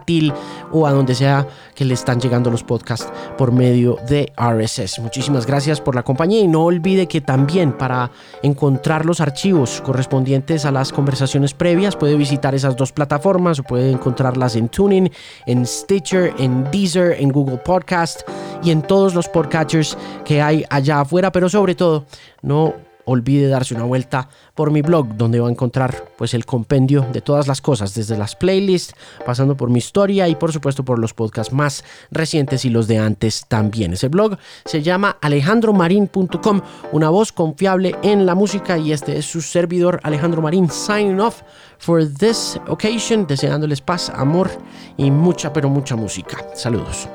o a donde sea que le están llegando los podcasts por medio de RSS. Muchísimas gracias por la compañía y no olvide que también para encontrar los archivos correspondientes a las conversaciones previas puede visitar esas dos plataformas o puede encontrarlas en Tuning, en Stitcher, en Deezer, en Google Podcast y en todos los podcatchers que hay allá afuera, pero sobre todo no olvide darse una vuelta por mi blog donde va a encontrar pues el compendio de todas las cosas, desde las playlists, pasando por mi historia y por supuesto por los podcasts más recientes y los de antes también. Ese blog se llama alejandromarin.com, una voz confiable en la música y este es su servidor Alejandro Marín signing off for this occasion, deseándoles paz, amor y mucha pero mucha música. Saludos.